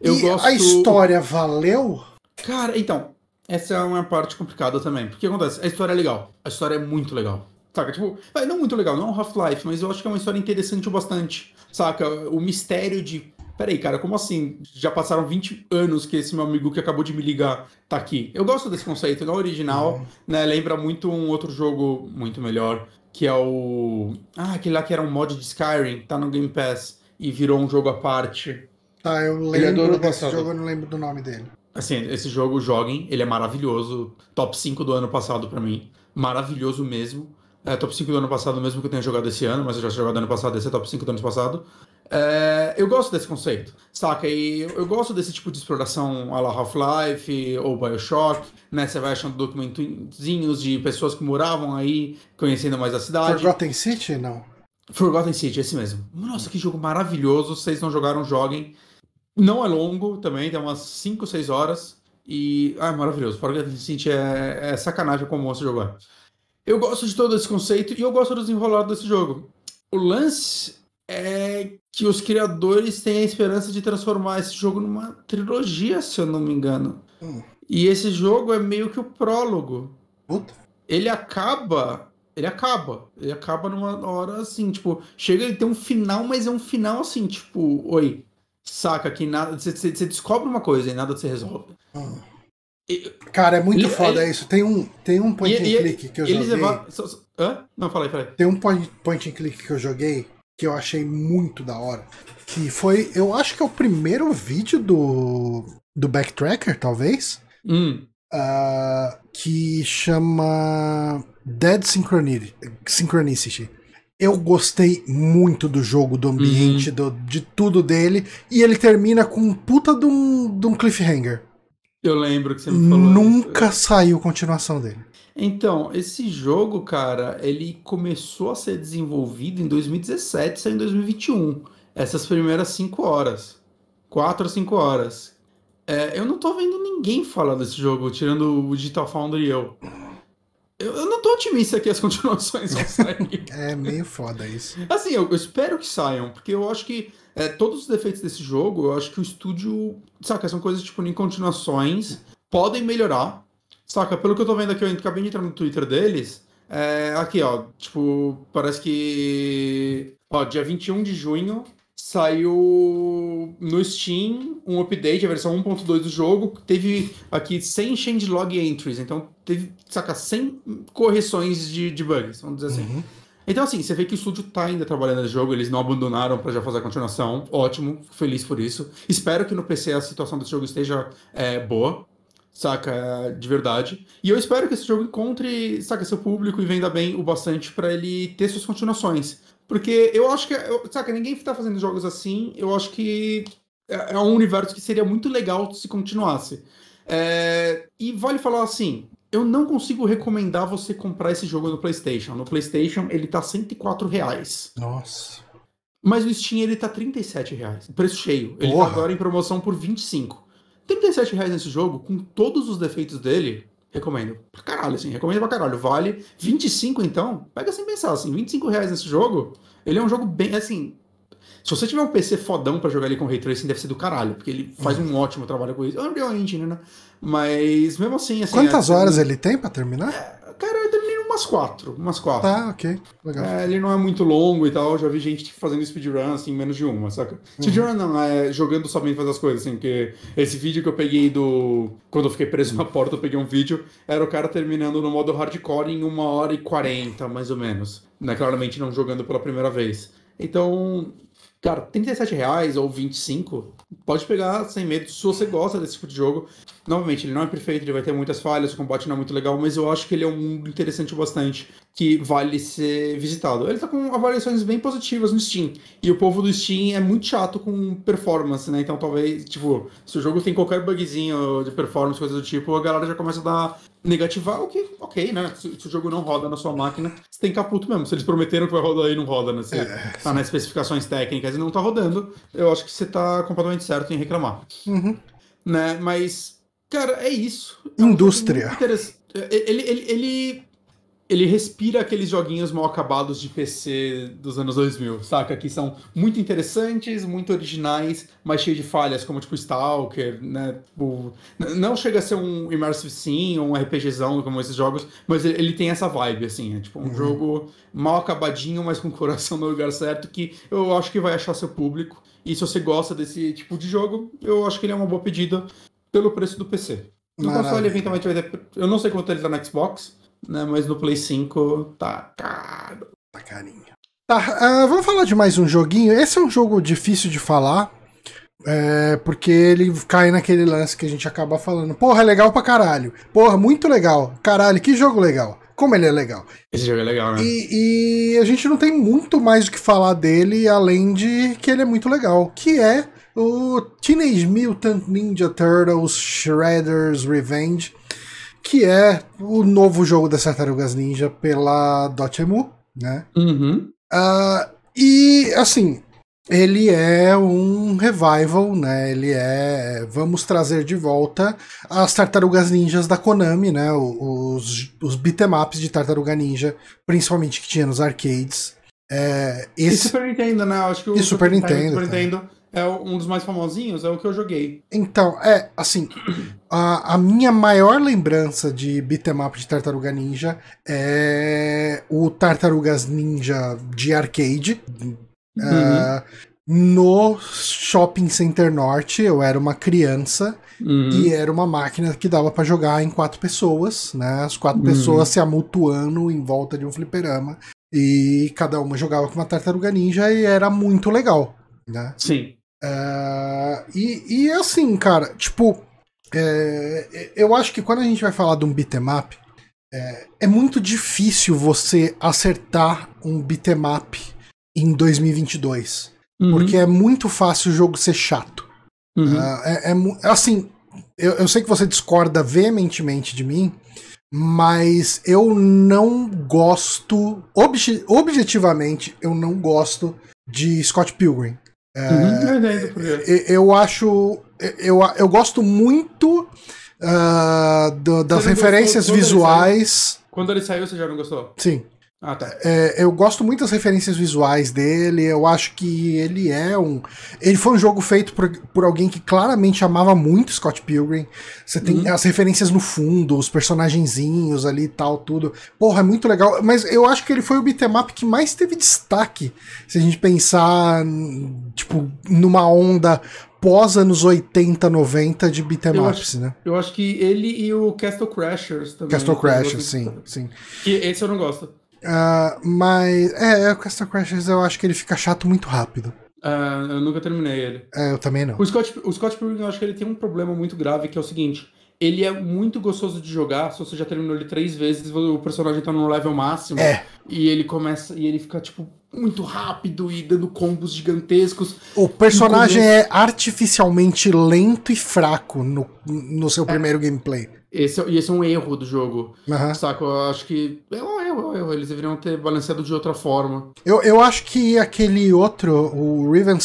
Eu e gosto... a história valeu? Cara, então, essa é uma parte complicada também. Porque acontece, a história é legal. A história é muito legal. Saca? Tipo, é, não muito legal, não é Half-Life, mas eu acho que é uma história interessante o bastante. Saca? O mistério de. Peraí, cara, como assim? Já passaram 20 anos que esse meu amigo que acabou de me ligar tá aqui. Eu gosto desse conceito, não é original, uhum. né? Lembra muito um outro jogo muito melhor, que é o. Ah, aquele lá que era um mod de Skyrim, tá no Game Pass e virou um jogo à parte. Tá, eu lembro é desse jogo, eu não lembro do nome dele. Assim, esse jogo, joguem, ele é maravilhoso. Top 5 do ano passado para mim. Maravilhoso mesmo. É top 5 do ano passado, mesmo que eu tenha jogado esse ano, mas eu já tinha jogado ano passado, esse é top 5 do ano passado. É, eu gosto desse conceito, saca? E eu, gosto desse tipo de exploração a la Half-Life ou Bioshock, né? Você vai achando documentozinhos de pessoas que moravam aí, conhecendo mais a cidade. Forgotten City, não? Forgotten City, esse mesmo. Nossa, que jogo maravilhoso. Vocês não jogaram, joguem. Não é longo também, tem umas 5, 6 horas. E. Ah, é maravilhoso. Forgotten City é, é sacanagem como você jogar. Eu gosto de todo esse conceito e eu gosto do desenrolado desse jogo. O lance é que os criadores têm a esperança de transformar esse jogo numa trilogia, se eu não me engano. Hum. E esse jogo é meio que o prólogo. Puta. Ele acaba. Ele acaba. Ele acaba numa hora assim, tipo, chega ele tem um final, mas é um final assim, tipo, oi. Saca que nada. Você descobre uma coisa e nada se resolve. Hum. Cara, é muito ele, foda ele... isso. Tem um, tem um point e, and click que eu joguei. Levar... Hã? Não, falei, falei. Tem um point, point and click que eu joguei que eu achei muito da hora. Que foi, eu acho que é o primeiro vídeo do, do Backtracker, talvez. Hum. Uh, que chama Dead Synchronicity. Eu gostei muito do jogo, do ambiente, uhum. do, de tudo dele. E ele termina com um puta de um, de um cliffhanger. Eu lembro que você me falou. Nunca isso. saiu continuação dele. Então, esse jogo, cara, ele começou a ser desenvolvido em 2017, saiu em 2021. Essas primeiras 5 horas. 4 a 5 horas. É, eu não tô vendo ninguém falar desse jogo, tirando o Digital Foundry e eu. Eu, eu não tô otimista que as continuações vão sair. é meio foda isso. Assim, eu, eu, espero que saiam, porque eu acho que é, todos os defeitos desse jogo, eu acho que o estúdio. Saca, são coisas tipo em continuações, podem melhorar. Saca, pelo que eu tô vendo aqui, eu acabei de entrar no Twitter deles. É, aqui, ó, tipo, parece que. Ó, dia 21 de junho saiu no Steam um update, a versão 1.2 do jogo, teve aqui 100 changelog entries, então teve, saca, 100 correções de, de bugs, vamos dizer assim. Uhum. Então, assim, você vê que o estúdio tá ainda trabalhando no jogo, eles não abandonaram para já fazer a continuação, ótimo, feliz por isso. Espero que no PC a situação desse jogo esteja é, boa, saca, de verdade. E eu espero que esse jogo encontre, saca, seu público e venda bem o bastante para ele ter suas continuações. Porque eu acho que, eu, saca, ninguém tá fazendo jogos assim, eu acho que é, é um universo que seria muito legal se continuasse. É, e vale falar assim, eu não consigo recomendar você comprar esse jogo no PlayStation. No PlayStation ele tá 104 reais. Nossa. Mas no Steam ele tá 37 reais. Preço cheio. Ele tá Porra. tá agora em promoção por 25. 37 reais nesse jogo, com todos os defeitos dele, recomendo. Pra caralho, assim, recomendo pra caralho. Vale 25 então, pega sem pensar, assim, 25 reais nesse jogo, ele é um jogo bem, assim, se você tiver um PC fodão para jogar ele com Ray Tracing, deve ser do caralho, porque ele faz um ótimo trabalho com isso. É Unreal Engine, né? Mas mesmo assim, assim. Quantas é, horas ele tem para terminar? É, cara, umas quatro. Umas quatro. Tá, ok. Legal. É, ele não é muito longo e tal. Já vi gente fazendo speedrun assim, menos de uma, saca? Uhum. Speedrun não, é jogando somente fazer as coisas, assim, porque esse vídeo que eu peguei do. Quando eu fiquei preso na porta, eu peguei um vídeo. Era o cara terminando no modo hardcore em uma hora e quarenta, mais ou menos. Né? Claramente não jogando pela primeira vez. Então, Cara, 37 reais ou 25, pode pegar sem medo se você gosta desse tipo de jogo. Novamente, ele não é perfeito, ele vai ter muitas falhas, o combate não é muito legal, mas eu acho que ele é um mundo interessante bastante, que vale ser visitado. Ele tá com avaliações bem positivas no Steam, e o povo do Steam é muito chato com performance, né? Então talvez, tipo, se o jogo tem qualquer bugzinho de performance, coisa do tipo, a galera já começa a dar negativar, o que, ok, né? Se, se, o jogo não roda na sua máquina, você tem caputo mesmo. Se eles prometeram que vai rodar aí, não roda, né? Se é, tá nas especificações técnicas e não tá rodando, eu acho que você tá completamente certo em reclamar. Uhum. Né? Mas, cara, é isso. É Indústria. ele, ele, ele, ele respira aqueles joguinhos mal acabados de PC dos anos 2000, saca? Que são muito interessantes, muito originais, mas cheios de falhas, como tipo Stalker, né? O... Não chega a ser um Immersive Sim ou um RPGzão como esses jogos, mas ele, tem essa vibe, assim. É tipo um uhum. jogo mal acabadinho, mas com o coração no lugar certo, que eu acho que vai achar seu público. E se você gosta desse tipo de jogo, eu acho que ele é uma boa pedida pelo preço do PC. No console, eventualmente, vai ter... Eu não sei quanto ele tá no Xbox, né? Mas no Play 5 tá caro. Tá carinho. Tá, uh, vamos falar de mais um joguinho. Esse é um jogo difícil de falar. É, porque ele cai naquele lance que a gente acaba falando. Porra, é legal pra caralho. Porra, muito legal. Caralho, que jogo legal. Como ele é legal. Esse jogo é legal, né? E, e a gente não tem muito mais do que falar dele, além de que ele é muito legal. Que é o Teenage Mutant Ninja Turtles Shredder's Revenge que é o novo jogo das Tartarugas Ninja pela Dotemu, né? Uhum. Uh, e, assim, ele é um revival, né? Ele é. Vamos trazer de volta as tartarugas ninjas da Konami, né? Os, os beatemaps de tartaruga ninja, principalmente que tinha nos arcades. É, esse... E Super Nintendo, né? Acho que o e Super, Super Nintendo. Super Nintendo é um dos mais famosinhos, é o que eu joguei. Então, é, assim, a, a minha maior lembrança de beat'em up de Tartaruga Ninja é o Tartarugas Ninja de arcade. Uhum. Uh, no Shopping Center Norte, eu era uma criança uhum. e era uma máquina que dava para jogar em quatro pessoas, né? As quatro uhum. pessoas se amutuando em volta de um fliperama. E cada uma jogava com uma tartaruga ninja e era muito legal, né? Sim. Uh, e, e assim, cara, tipo, é, eu acho que quando a gente vai falar de um beatmap, é, é muito difícil você acertar um beatmap em 2022. Uhum. Porque é muito fácil o jogo ser chato. Uhum. Uh, é, é, assim, eu, eu sei que você discorda veementemente de mim, mas eu não gosto, obje, objetivamente, eu não gosto de Scott Pilgrim. Uhum, eu acho. Eu, eu gosto muito uh, do, das referências visuais. Quando ele saiu, você já não gostou? Sim. Ah, tá. É, eu gosto muito das referências visuais dele. Eu acho que ele é um. Ele foi um jogo feito por, por alguém que claramente amava muito Scott Pilgrim. Você tem uhum. as referências no fundo, os personagenzinhos ali e tal, tudo. Porra, é muito legal. Mas eu acho que ele foi o beatmap que mais teve destaque. Se a gente pensar, tipo, numa onda pós anos 80, 90 de beat'em ups, né? Eu acho que ele e o Castle Crashers também. Castle Crashers, sim, sim. Que esse eu não gosto. Uh, mas, é, o Castle Crashers eu acho que ele fica chato muito rápido. Uh, eu nunca terminei ele. É, eu também não. O Scott, o Scott Pilgrim, eu acho que ele tem um problema muito grave, que é o seguinte. Ele é muito gostoso de jogar, se você já terminou ele três vezes, o personagem tá no level máximo. É. E ele começa, e ele fica, tipo, muito rápido e dando combos gigantescos. O personagem é artificialmente lento e fraco no, no seu é. primeiro gameplay. Esse, é, e esse é um erro do jogo. Uhum. Saca? Eu acho que. É um erro, é um erro. Eles deveriam ter balanceado de outra forma. Eu, eu acho que aquele outro, o Riven,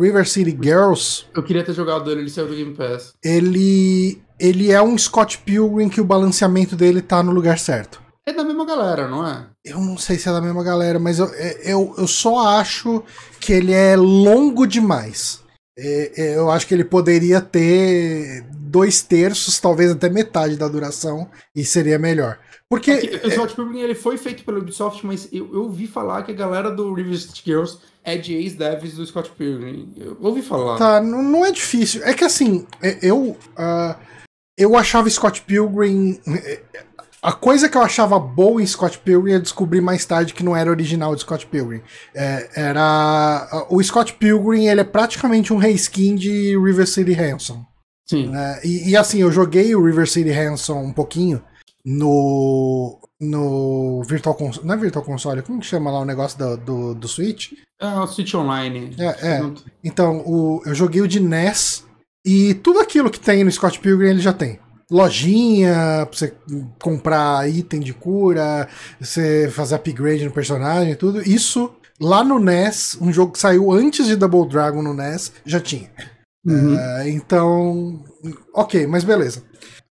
River City Girls. Eu queria ter jogado ele, ele saiu do Game Pass. Ele. Ele é um Scott Pilgrim que o balanceamento dele tá no lugar certo. É da mesma galera, não é? Eu não sei se é da mesma galera, mas eu, eu, eu só acho que ele é longo demais. Eu acho que ele poderia ter dois terços, talvez até metade da duração, e seria melhor. Porque. É o Scott Pilgrim ele foi feito pela Ubisoft, mas eu, eu ouvi falar que a galera do River Girls é de ex-devs do Scott Pilgrim. Eu ouvi falar. Tá, não, não é difícil. É que assim, é, eu. Uh, eu achava Scott Pilgrim. É, a coisa que eu achava boa em Scott Pilgrim eu descobri mais tarde que não era original de Scott Pilgrim. É, era. O Scott Pilgrim ele é praticamente um reskin de River City Ransom. Sim. Né? E, e, assim, eu joguei o River City Ransom um pouquinho no. No Virtual Console. Não é Virtual Console, como que chama lá o negócio do, do, do Switch? É o Switch Online. É, é. Então, o, eu joguei o de NES e tudo aquilo que tem no Scott Pilgrim ele já tem. Lojinha, pra você comprar item de cura, você fazer upgrade no personagem, tudo. Isso lá no NES, um jogo que saiu antes de Double Dragon no NES, já tinha. Uhum. Uh, então, ok, mas beleza.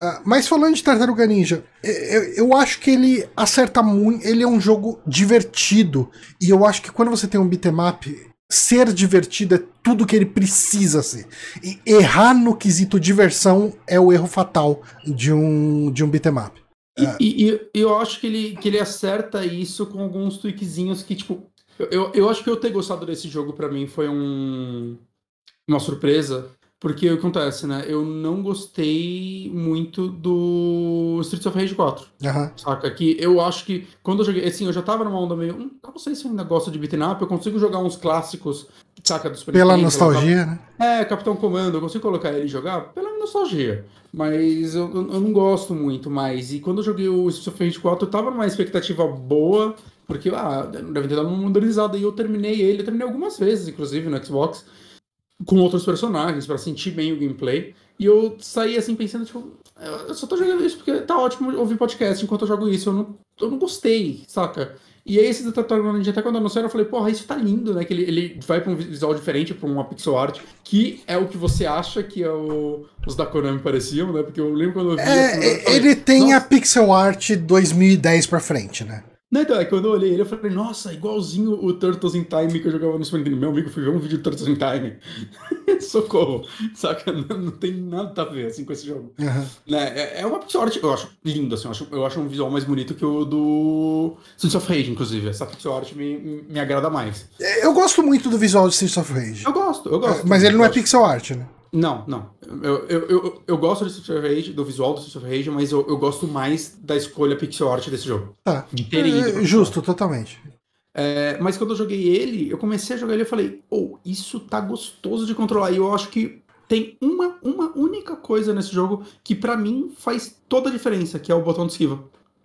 Uh, mas falando de Tartaruga Ninja, eu, eu acho que ele acerta muito. Ele é um jogo divertido. E eu acho que quando você tem um beatmap, ser divertido é tudo que ele precisa ser. E errar no quesito diversão é o erro fatal de um, de um beatmap. E, uh, e, e, eu acho que ele, que ele acerta isso com alguns tweakzinhos que, tipo. Eu, eu acho que eu ter gostado desse jogo para mim foi um, uma surpresa porque o que acontece, né? Eu não gostei muito do Streets of Rage 4. Uhum. Saca? Que eu acho que quando eu joguei. Assim, eu já tava numa onda meio. Hum, não sei se eu ainda gosto de beat'em up. Eu consigo jogar uns clássicos, saca? Do Super Pela nostalgia, né? É, Capitão Comando. Eu consigo colocar ele e jogar pela nostalgia. Mas eu, eu não gosto muito mais. E quando eu joguei o Streets of Rage 4, eu tava numa expectativa boa. Porque, ah, deve ter dado uma modernizada. E eu terminei ele. Eu terminei algumas vezes, inclusive, no Xbox com outros personagens para sentir bem o gameplay. E eu saí assim pensando, tipo, eu só tô jogando isso porque tá ótimo ouvir podcast enquanto eu jogo isso. Eu não, eu não gostei, saca? E aí esse Tartaruga Ninja, até quando anunciaram, eu falei, porra, isso tá lindo, né? Que ele, ele vai pra um visual diferente, pra uma pixel art, que é o que você acha que é o, os da Konami pareciam, né? Porque eu lembro quando eu vi... É, falei, ele tem Nossa. a pixel art 2010 pra frente, né? Não, então, é quando eu olhei ele, eu falei, nossa, igualzinho o Turtles in Time que eu jogava no Super Nintendo. Meu amigo, fui ver um vídeo de Turtles in Time. Socorro. Saca? Não, não, tem nada a ver, assim, com esse jogo. Uhum. É, é uma pixel art, eu acho lindo, assim, eu acho, eu acho um visual mais bonito que o do Streets of Rage, inclusive. Essa pixel art me, me agrada mais. Eu gosto muito do visual de Streets of Rage. Eu gosto, eu gosto. Mas ele não é pixel art, né? Não, não. Eu, eu, eu, eu gosto do Street of Rage, do visual do Street of Rage, mas eu, eu gosto mais da escolha pixel art desse jogo. Tá. É, justo, totalmente. É, mas quando eu joguei ele, eu comecei a jogar ele e falei, oh, isso tá gostoso de controlar. E eu acho que tem uma, uma única coisa nesse jogo que para mim faz toda a diferença, que é o botão de esquiva.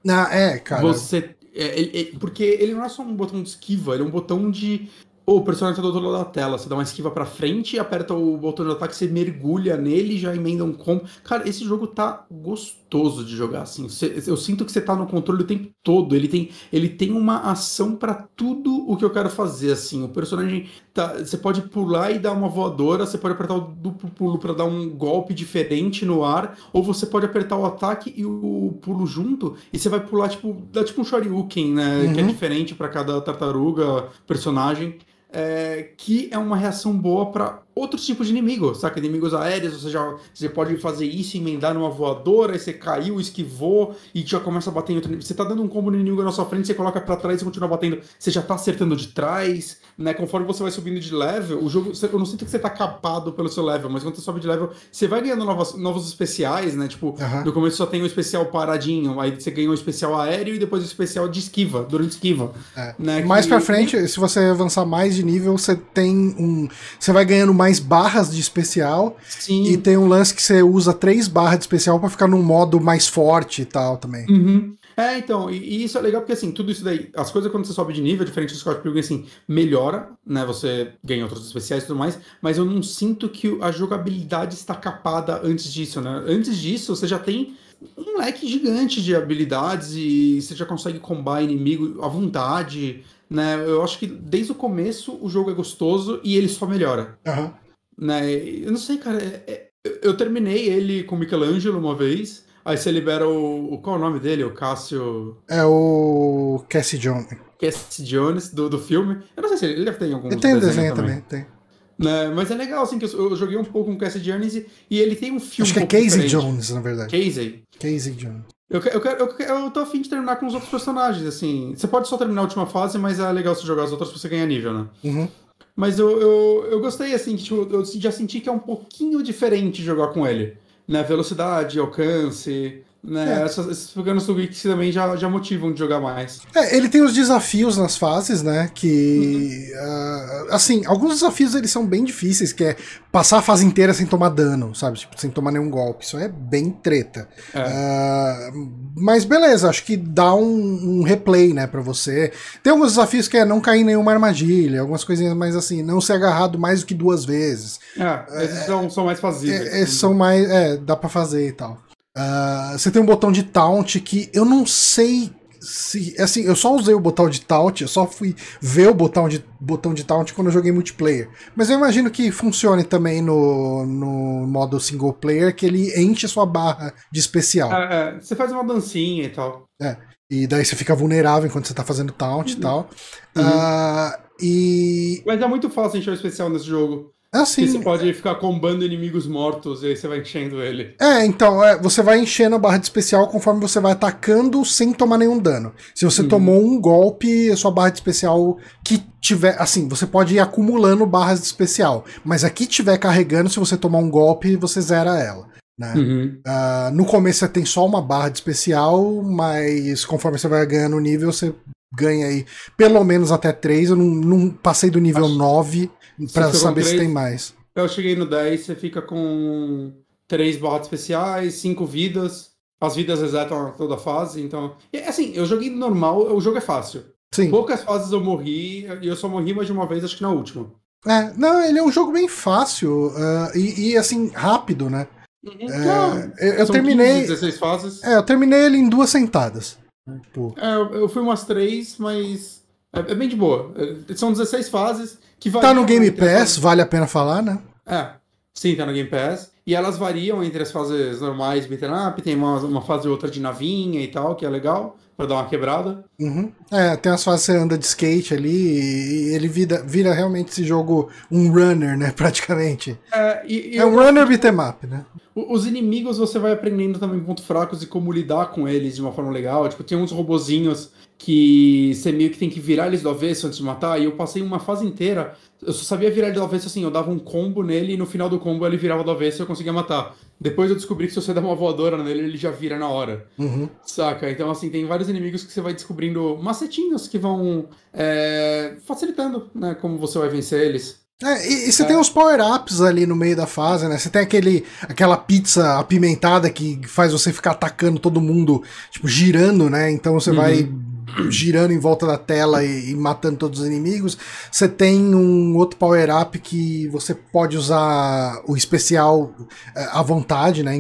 Ah, é, cara. Você. É, é, porque ele não é só um botão de esquiva, ele é um botão de o personagem tá do outro lado da tela. Você dá uma esquiva pra frente, aperta o botão de ataque, você mergulha nele já emenda um combo. Cara, esse jogo tá gostoso de jogar, assim. Você, eu sinto que você tá no controle o tempo todo. Ele tem, ele tem uma ação para tudo o que eu quero fazer, assim. O personagem tá. Você pode pular e dar uma voadora, você pode apertar o duplo pulo para dar um golpe diferente no ar, ou você pode apertar o ataque e o pulo junto, e você vai pular, tipo, dá tipo um Shoryuken, né? Uhum. Que é uhum. diferente para cada tartaruga, personagem é, que é uma reação boa para outros tipos de inimigos, saca? Inimigos aéreos, você já você pode fazer isso, emendar numa voadora, aí você caiu, esquivou e já começa a bater em outro inimigo. Você tá dando um combo no inimigo na sua frente, você coloca para trás e continua batendo, você já tá acertando de trás, né? Conforme você vai subindo de level, o jogo, eu não sinto que você tá capado pelo seu level, mas quando você sobe de level, você vai ganhando novas, novos especiais, né? Tipo, uhum. no começo só tem o especial paradinho, aí você ganha o especial aéreo e depois o especial de esquiva, durante esquiva. É. Né? Mais que... pra frente, se você avançar mais de nível, você tem um. Você vai ganhando mais barras de especial. Sim. E tem um lance que você usa três barras de especial para ficar num modo mais forte e tal também. Uhum. É, então, e, e, isso é legal porque assim, tudo isso daí, as coisas quando você sobe de nível, diferente do Scott Pilgrim, assim, melhora, né? Você ganha outros especiais e tudo mais, mas eu não sinto que a jogabilidade está capada antes disso, né? Antes disso, você já tem um leque gigante de habilidades e você já consegue combar inimigo à vontade, né? Eu acho que desde o começo o jogo é gostoso e ele só melhora. Uhum. Né? Eu não sei, cara. É, é, eu terminei ele com Michelangelo uma vez. Aí você libera o. Qual é o nome dele? O Cássio. É o. Cassie Jones. Cassie Jones, do, do filme. Eu não sei se ele, ele deve ter algum. Ele tem desenho, desenho também, tem. Né? Mas é legal, assim, que eu, eu joguei um pouco com Cassie Jones e, e, ele tem um filme. Acho que é Casey diferente. Jones, na verdade. Casey. Casey Jones. Eu, eu, eu, eu tô afim de terminar com os outros personagens, assim. Você pode só terminar a última fase, mas é legal você jogar as outras pra você ganhar nível, né? Uhum. Mas eu, eu, eu gostei, assim, que tipo, eu já senti que é um pouquinho diferente jogar com ele. Né? Velocidade, alcance, né? É. Essas, esses pequenos tweaks também já, já motivam de jogar mais. É, ele tem os desafios nas fases, né? Que. Uhum. Uh, assim, alguns desafios eles são bem difíceis, que é passar a fase inteira sem tomar dano, sabe? Tipo, sem tomar nenhum golpe. Isso é bem treta. É. Uh, mas beleza, acho que dá um, um, replay, né, pra você. Tem alguns desafios que é não cair em nenhuma armadilha, algumas coisinhas mais assim, não ser agarrado mais do que duas vezes. É, esses é, são, são mais fazíveis. É, esses são mais. É, dá pra fazer e tal. Uh, você tem um botão de taunt que eu não sei se, assim, eu só usei o botão de taunt, eu só fui ver o botão de, botão de taunt quando eu joguei multiplayer. Mas eu imagino que funcione também no, no modo single player, que ele enche a sua barra de especial. É, é, você faz uma dancinha e tal. É. E daí você fica vulnerável enquanto você tá fazendo taunt uhum. e tal. Uhum. Uh, e... Mas é muito fácil encher o especial nesse jogo. Assim, você pode ficar combando inimigos mortos e aí você vai enchendo ele. É, então, é, você vai enchendo a barra de especial conforme você vai atacando sem tomar nenhum dano. Se você uhum. tomou um golpe, a sua barra de especial que tiver. Assim, você pode ir acumulando barras de especial. Mas aqui tiver carregando, se você tomar um golpe, você zera ela. Né? Uhum. Uh, no começo você tem só uma barra de especial, mas conforme você vai ganhando nível, você ganha aí pelo menos até 3. Eu não, não passei do nível Acho... 9 para saber se tem mais. Eu cheguei no 10, você fica com 3 barras especiais, 5 vidas. As vidas resetam toda a fase, então. E, assim, eu joguei normal, o jogo é fácil. Sim. Poucas fases eu morri, e eu só morri mais de uma vez, acho que na última. É, não, ele é um jogo bem fácil uh, e, e, assim, rápido, né? Uhum. É, eu, eu terminei. 15, 16 fases. É, eu terminei ele em duas sentadas. É, eu fui umas três, mas é, é, bem de boa. É, são 16 fases que Tá no Game Pass, vale a pena falar, né? É, sim, tá no Game Pass. E elas variam entre as fases normais, beat'em up, tem uma, uma fase ou outra de navinha e tal, que é legal para dar uma quebrada. Uhum. É, tem as fases que você anda de skate ali e ele vira, vira realmente esse jogo um runner, né, praticamente. É, e, e é um runner beat'em up, né? Os inimigos você vai aprendendo também pontos fracos e como lidar com eles de uma forma legal. Tipo, tem uns robozinhos que você meio que tem que virar eles do avesso antes de matar, e eu passei uma fase inteira, eu só sabia virar ele do avesso assim, eu dava um combo nele e no final do combo ele virava do avesso e eu conseguia matar. Depois eu descobri que se você der uma voadora nele, ele já vira na hora. Uhum. Saca? Então, assim, tem vários inimigos que você vai descobrindo macetinhos que vão é, facilitando, né, como você vai vencer eles. É, e, e, você é. tem os power-ups ali no meio da fase, né? Você tem aquele, aquela pizza apimentada que faz você ficar atacando todo mundo, tipo, girando, né? Então você uhum. vai girando em volta da tela e, e, matando todos os inimigos. Você tem um outro power-up que você pode usar o especial é, à vontade, né?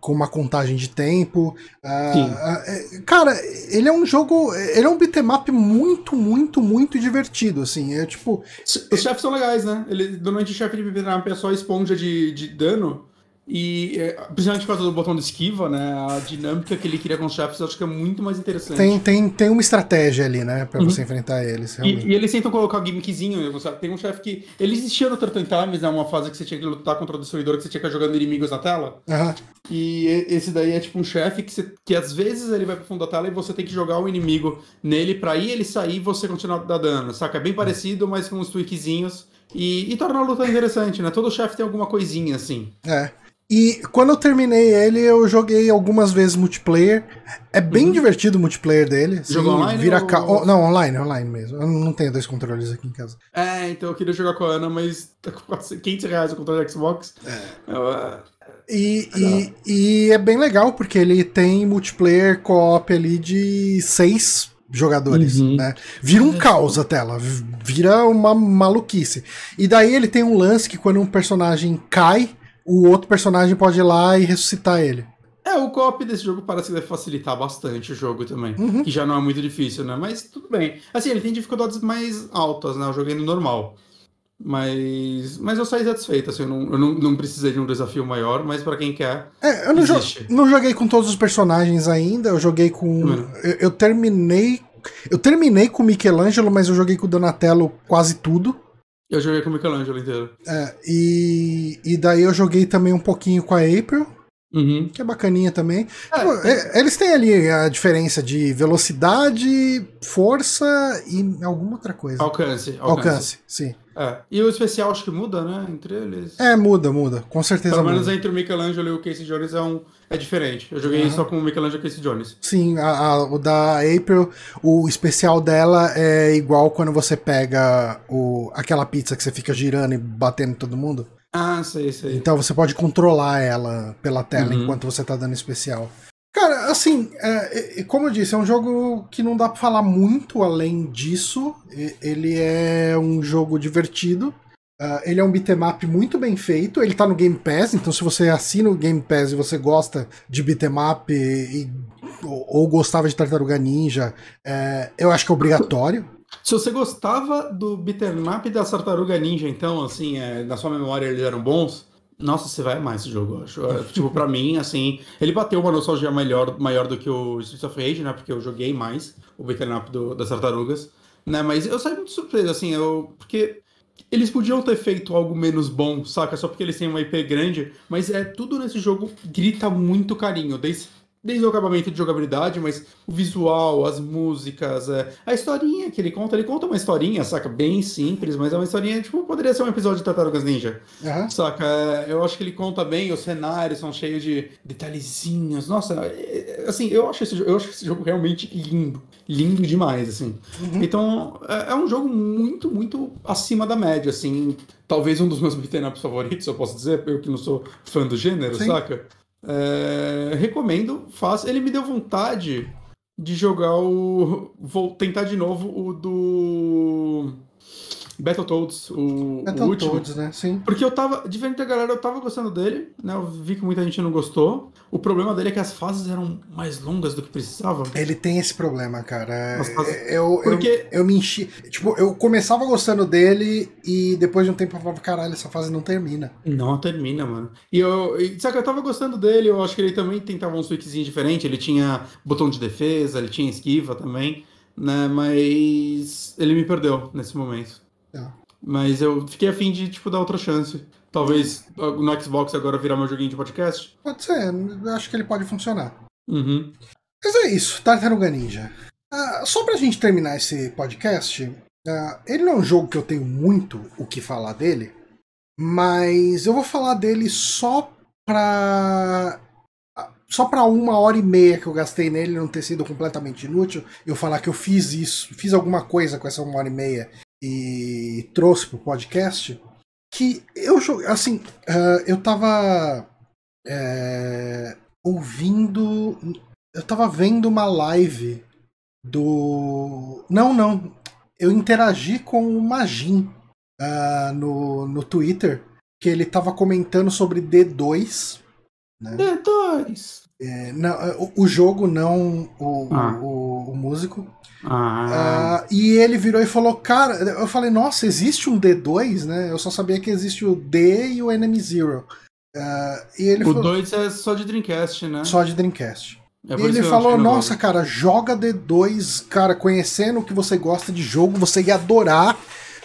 Com uma contagem de tempo. Uh, cara, ele é um jogo. Ele é um beatmap muito, muito, muito divertido, assim. É tipo. Os chefes são legais, né? Ele, normalmente o chefe de beatmap é só esponja de, de dano. E é, principalmente por causa do botão de esquiva, né? A dinâmica que ele cria com os chefes eu acho que é muito mais interessante. Tem, tem, tem uma estratégia ali, né? Pra uhum. você enfrentar eles. E, e, eles tentam colocar gimmickzinho. Tem um chefe que. Ele existia no Turtle Times, né? Uma fase que você tinha que lutar contra o destruidor, que você tinha que ir jogando inimigos na tela. Uhum. E esse daí é tipo um chefe que, você, que às vezes ele vai pro fundo da tela e você tem que jogar o inimigo nele pra ir ele sair e você continuar dando, saca? É bem parecido, mas com uns tweakzinhos. E, e torna a luta interessante, né? Todo chefe tem alguma coisinha assim. É. E quando eu terminei ele, eu joguei algumas vezes multiplayer. É bem uhum. divertido o multiplayer dele. Jogou online? Vira ou... ca... oh, não, online, online mesmo. Eu não tenho dois controles aqui em casa. É, então eu queria jogar com a Ana, mas tá com 15 reais o controle do Xbox. É. Eu, uh... E, e, e, é bem legal, porque ele tem multiplayer co-op ali de seis jogadores, uhum. né? Vira um caos a tela, vira uma maluquice. E daí ele tem um lance que quando um personagem cai, o outro personagem pode ir lá e ressuscitar ele. É, o co-op desse jogo parece que deve facilitar bastante o jogo também. Uhum. Que já não é muito difícil, né? Mas tudo bem. Assim, ele tem dificuldades mais altas, né? Eu joguei no normal. Mas, mas eu saí satisfeito, assim, eu não, eu não, não precisei de um desafio maior, mas para quem quer. É, eu não, jo não, joguei com todos os personagens ainda, eu joguei com. Eu, eu, terminei. Eu terminei com o Michelangelo, mas eu joguei com o Donatello quase tudo. Eu joguei com o Michelangelo inteiro. É, e, e daí eu joguei também um pouquinho com a April. Uhum. Que é bacaninha também. É, Pô, é, eles têm ali a diferença de velocidade, força e alguma outra coisa. Alcance. Alcance, alcance sim. É. E o especial acho que muda, né? Entre eles. É, muda, muda. Com certeza Pelo muda. menos entre o Michelangelo e o Casey Jones é, um, é diferente. Eu joguei uhum. só com o Michelangelo e o Casey Jones. Sim, a, a, o da April, o especial dela é igual quando você pega o, aquela pizza que você fica girando e batendo em todo mundo. Ah, sei, sei. Então você pode controlar ela pela tela uhum. enquanto você tá dando especial. Cara, assim, é, como eu disse, é um jogo que não dá pra falar muito além disso. Ele é um jogo divertido. Uh, ele é um beatmap muito bem feito, ele tá no Game Pass, então se você assina o Game Pass e você gosta de beatmap e, e, ou, ou, gostava de Tartaruga Ninja, é, eu acho que é obrigatório. Se você gostava do beatmap da Tartaruga Ninja, então, assim, é, na sua memória eles eram bons, nossa, você vai amar esse jogo, eu acho. Tipo, pra mim, assim, ele bateu uma nostalgia maior, maior do que o Streets of Rage, né? Porque eu joguei mais o beat'em das tartarugas, né? Mas eu saí muito surpreso, assim, eu... Porque eles podiam ter feito algo menos bom, saca? Só porque eles têm uma IP grande, mas é tudo nesse jogo grita muito carinho, desde desde o acabamento de jogabilidade, mas o visual, as músicas, é, a historinha que ele conta, ele conta uma historinha, saca? Bem simples, mas é uma historinha, tipo, poderia ser um episódio de Tartarugas Ninja, uhum. saca? É, eu acho que ele conta bem, os cenários são cheios de detalhezinhos, nossa, é, é, assim, eu acho esse, eu acho esse jogo realmente lindo, lindo demais, assim. Uhum. Então, é, é, um jogo muito, muito acima da média, assim, talvez um dos meus beat'em ups favoritos, eu posso dizer, eu que não sou fã do gênero, Sim. saca? É, recomendo, faça. Ele me deu vontade de jogar o. Vou tentar de novo o do. Battletoads, o, Battletoads, né? Sim. Porque eu tava, diferente da galera, eu tava gostando dele, né? Eu vi que muita gente não gostou. O problema dele é que as fases eram mais longas do que precisava. Ele tem esse problema, cara. Fases... Eu, Porque... eu, eu me enchi. Tipo, eu começava gostando dele e depois de um tempo eu falava, caralho, essa fase não termina. Não termina, mano. E eu. E, sabe, eu tava gostando dele, eu acho que ele também tentava um tweakzinho diferente. Ele tinha botão de defesa, ele tinha esquiva também, né? Mas ele me perdeu nesse momento. É. Mas eu fiquei afim de, tipo, dar outra chance. Talvez no Xbox agora virar meu joguinho de podcast. Pode ser, acho que ele pode funcionar. Uhum. Mas é isso, Tartaruga Ninja. Uh, só pra gente terminar esse podcast, uh, ele não é um jogo que eu tenho muito o que falar dele, mas eu vou falar dele só pra. Só pra uma hora e meia que eu gastei nele não ter sido completamente inútil, eu falar que eu fiz isso, fiz alguma coisa com essa uma hora e meia e trouxe pro podcast, que eu assim, uh, eu tava é, ouvindo, eu tava vendo uma live do, não, não, eu interagi com o Magin uh, no, no Twitter, que ele tava comentando sobre D2, né? D2! É, não, o, o, jogo, não o, ah. o, o, músico. Ah. Uh, e ele virou e falou: Cara, eu falei, nossa, existe um D2, né? Eu só sabia que existe o D e o Enemy Zero. Uh, e ele o 2 é só de Dreamcast, né? Só de Dreamcast. É e ele falou: Nossa, cara, joga D2, cara, conhecendo o que você gosta de jogo, você ia adorar.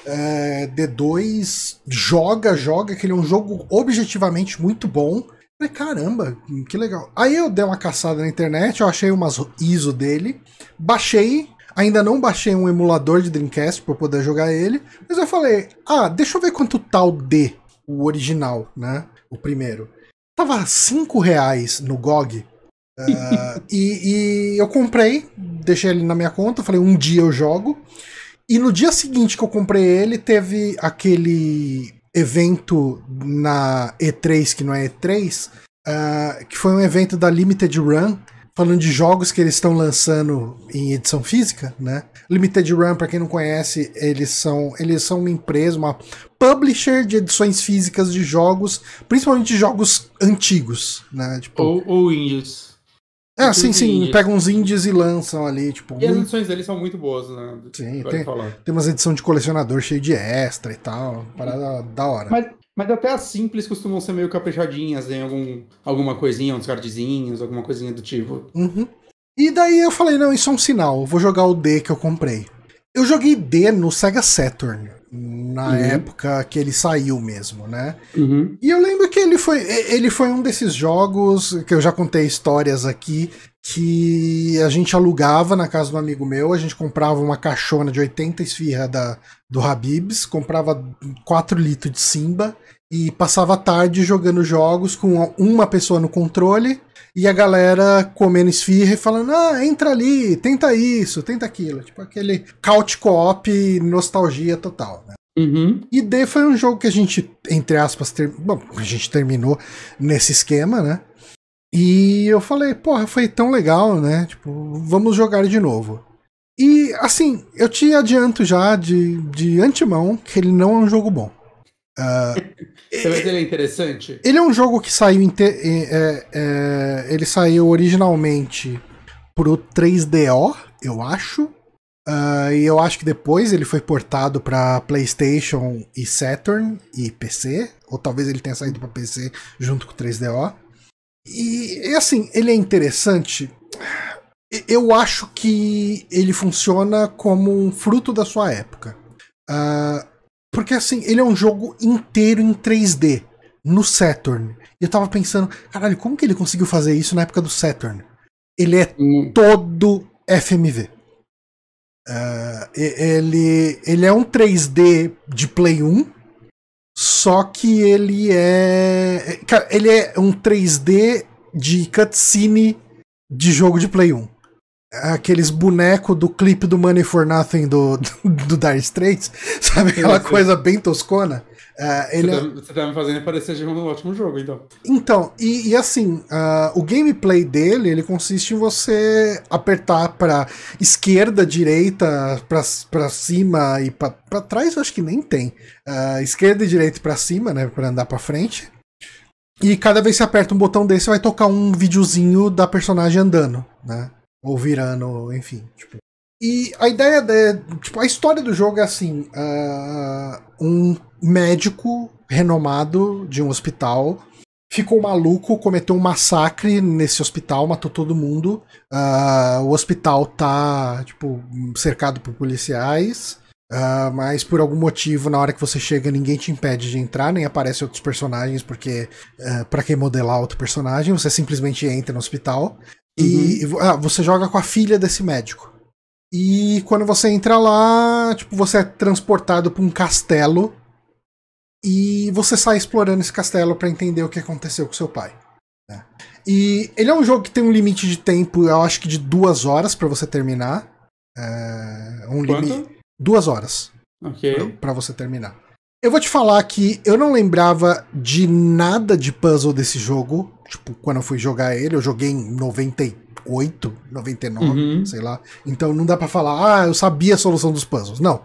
É, D2 joga, joga, que ele é um jogo objetivamente muito bom. Falei, caramba, que legal. Aí eu dei uma caçada na internet, eu achei umas ISO dele, baixei, ainda não baixei um emulador de Dreamcast para poder jogar ele, mas eu falei, ah, deixa eu ver quanto tal tá D, o original, né? O primeiro. Tava 5 reais no GOG. Uh, e, e eu comprei, deixei ele na minha conta, falei, um dia eu jogo. E no dia seguinte que eu comprei ele, teve aquele evento na E3, que não é E3, uh, ah, que foi um evento da Limited Run, falando de jogos que eles estão lançando em edição física, né? Limited Run, para quem não conhece, eles são, eles são uma empresa, uma publisher de edições físicas de jogos, principalmente jogos antigos, né? Tipo, ou, ou indies. É, sim, sim. Indies. Pegam uns indies e lançam ali, tipo. E as edições deles são muito boas, né? Sim, tem, tem umas edições de colecionador cheio de extra e tal. Parada da hora. Mas, mas até as simples costumam ser meio caprichadinhas, em algum, alguma coisinha, uns cardzinhos, alguma coisinha do tipo. Uhum. E daí eu falei, não, isso é um sinal, eu vou jogar o D que eu comprei. Eu joguei D no Sega Saturn, na uhum. época que ele saiu mesmo, né? Uhum. E eu lembro que ele foi, ele foi um desses jogos que eu já contei histórias aqui, que a gente alugava na casa do amigo meu, a gente comprava uma caixona de 80 esfirra da, do Habibs, comprava 4 litros de Simba e passava a tarde jogando jogos com uma pessoa no controle e a galera comendo esfirra e falando: ah, entra ali, tenta isso, tenta aquilo. Tipo aquele couch co-op nostalgia total, né? Uhum. E D foi um jogo que a gente, entre aspas, ter... Bom, a gente terminou nesse esquema, né? E eu falei, porra, foi tão legal, né? Tipo, vamos jogar de novo. E, assim, eu te adianto já de, de antemão que ele não é um jogo bom. Uh, ele é interessante? Ele é um jogo que saiu. É, é, ele saiu originalmente pro 3DO, eu acho. Uh, e eu acho que depois ele foi portado para PlayStation e Saturn e PC. Ou talvez ele tenha saído para PC junto com o 3DO. E, e assim, ele é interessante. Eu acho que ele funciona como um fruto da sua época. Uh, porque assim, ele é um jogo inteiro em 3D no Saturn. E eu tava pensando, caralho, como que ele conseguiu fazer isso na época do Saturn? Ele é hum. todo FMV. Uh, ele, ele é um 3D de Play 1, só que ele é. Cara, ele é um 3D de cutscene de jogo de Play 1 aqueles bonecos do clipe do Money for Nothing do, do, do Dire Straits, sabe? Aquela coisa bem toscona. Uh, ele você, tá, você tá me fazendo parecer ser um ótimo jogo, então. Então, e, e assim, uh, o gameplay dele, ele consiste em você apertar para esquerda, direita, para cima e para trás, eu acho que nem tem. Uh, esquerda e direita para cima, né, para andar para frente. E cada vez que você aperta um botão desse, vai tocar um videozinho da personagem andando, né? Ou virando, enfim. Tipo. E a ideia, de, tipo, a história do jogo é assim: uh, um médico renomado de um hospital ficou maluco, cometeu um massacre nesse hospital, matou todo mundo. Uh, o hospital tá, tipo, cercado por policiais. Uh, mas por algum motivo, na hora que você chega, ninguém te impede de entrar, nem aparecem outros personagens, porque uh, para que modelar outro personagem, você simplesmente entra no hospital. E uhum. ah, você joga com a filha desse médico. E quando você entra lá, tipo, você é transportado para um castelo e você sai explorando esse castelo para entender o que aconteceu com seu pai. Né? E ele é um jogo que tem um limite de tempo, eu acho que de duas horas para você terminar. É um limite. Duas horas. Ok. Pra você terminar. Eu vou te falar que eu não lembrava de nada de puzzle desse jogo. Tipo, quando eu fui jogar ele, eu joguei em 98, 99, uhum. sei lá. Então não dá para falar, ah, eu sabia a solução dos puzzles. Não.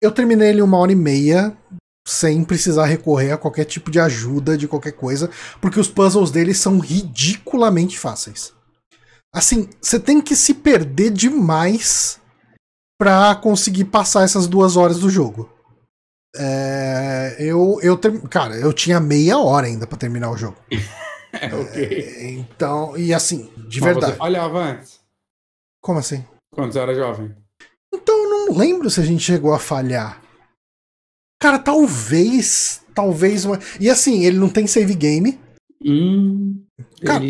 Eu terminei ele uma hora e meia, sem precisar recorrer a qualquer tipo de ajuda, de qualquer coisa, porque os puzzles dele são ridiculamente fáceis. Assim, você tem que se perder demais pra conseguir passar essas duas horas do jogo. É, eu, eu, cara, eu tinha meia hora ainda para terminar o jogo. é, ok. É, então, e assim, de Mas verdade. Você falhava antes. Como assim? Quando você era jovem. Então eu não lembro se a gente chegou a falhar. Cara, talvez. Talvez uma. E assim, ele não tem save game. Hum. Cara,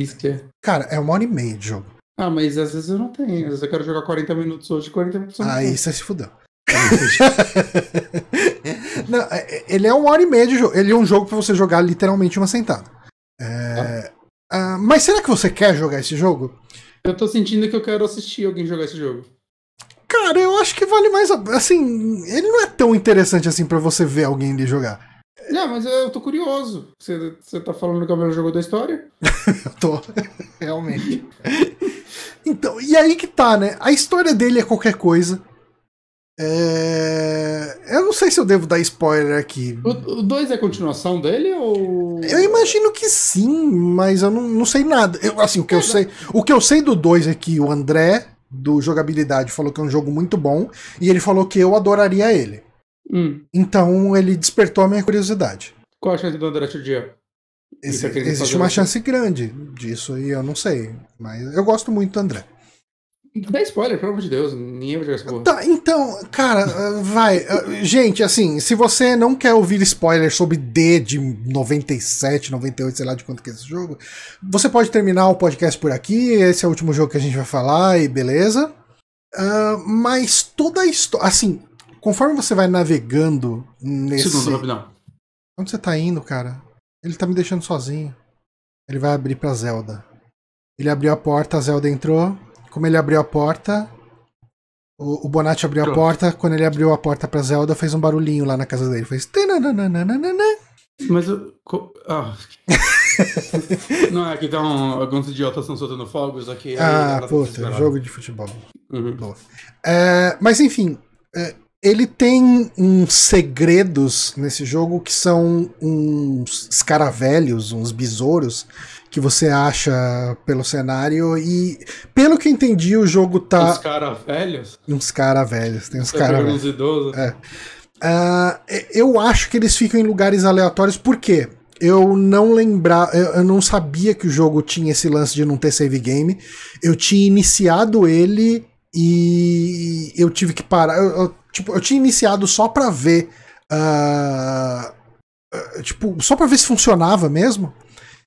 cara, é uma hora e meia de jogo. Ah, mas às vezes eu não tenho. Às vezes eu quero jogar 40 minutos hoje, 40 minutos Aí você se fudeu. Não, é, é, ele é uma hora e meia de jogo. Ele é um jogo para você jogar literalmente uma sentada. É... Ah. Uh, mas será que você quer jogar esse jogo? Eu tô sentindo que eu quero assistir alguém jogar esse jogo. Cara, eu acho que vale mais. Assim, ele não é tão interessante assim para você ver alguém ali jogar. Não, mas eu tô curioso. Você, você tá falando que é o melhor jogo da história? eu tô, realmente. então, e aí que tá, né? A história dele é qualquer coisa. É... Eu não sei se eu devo dar spoiler aqui. O 2 é continuação dele ou. Eu imagino que sim, mas eu não, não sei nada. Eu, assim, o que, é, eu sei, o que eu sei do 2 é que o André, do Jogabilidade, falou que é um jogo muito bom e ele falou que eu adoraria ele. Hum. Então ele despertou a minha curiosidade. Qual a chance do André te odiar? Ex existe uma chance grande disso e eu não sei. Mas eu gosto muito do André. Dá spoiler, pelo amor de Deus, ninguém vai jogar essa porra. Tá, então, cara, uh, vai. Uh, gente, assim, se você não quer ouvir spoiler sobre D de 97, 98, sei lá de quanto que é esse jogo, você pode terminar o podcast por aqui. Esse é o último jogo que a gente vai falar e beleza. Uh, mas toda a história. Assim, conforme você vai navegando nesse. Segundo, rapidão. Onde você tá indo, cara? Ele tá me deixando sozinho. Ele vai abrir pra Zelda. Ele abriu a porta, a Zelda entrou. Como ele abriu a porta, o, o Bonatti abriu a porta, quando ele abriu a porta pra Zelda, fez um barulhinho lá na casa dele. Fez. Mas o. Ah. Não é que então alguns idiotas estão soltando fogos aqui. Ah, puta, jogo de futebol. Uhum. É, mas enfim, é, ele tem uns segredos nesse jogo que são uns escaravelhos, uns besouros que você acha pelo cenário e pelo que entendi o jogo tá Uns caras velhos? uns cara velhos, tem uns Você cara velhos. idosos? É. Ah, eu acho que eles ficam em lugares aleatórios, por quê? Eu não lembrava, eu, eu não sabia que o jogo tinha esse lance de não ter save game. Eu tinha iniciado ele e eu tive que parar. Eu, eu, tipo, eu tinha iniciado só pra ver. ah, ah, tipo, só pra ver se funcionava mesmo.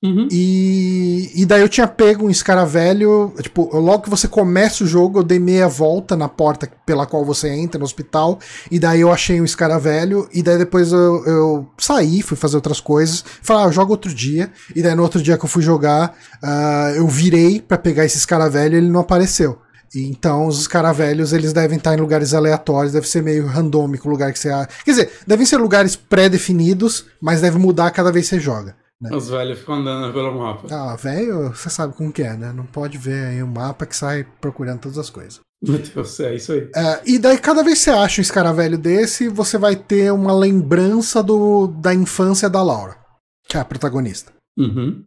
Uhum. E, e daí eu tinha pego um escaravelho. Tipo, logo que você começa o jogo, eu dei meia volta na porta pela qual você entra no hospital. E daí eu achei um escaravelho. E daí depois eu, eu saí, fui fazer outras coisas. Falei, ah, eu jogo outro dia. E daí no outro dia que eu fui jogar, ah, eu virei pra pegar esse escaravelho e ele não apareceu. E Então, os escaravelhos, eles devem estar em lugares aleatórios, deve ser meio randômico o lugar que você... Quer dizer, devem ser lugares pré-definidos, mas deve mudar cada vez que você joga. Os velhos ficam andando pelo mapa. Ah, velho, você sabe como que é, né? Não pode ver aí o mapa que sai procurando todas as coisas. Meu Deus, é isso aí. É, e daí, cada vez que você acha um escaravelho desse, você vai ter uma lembrança do, da infância da Laura, que é a protagonista. Uhum.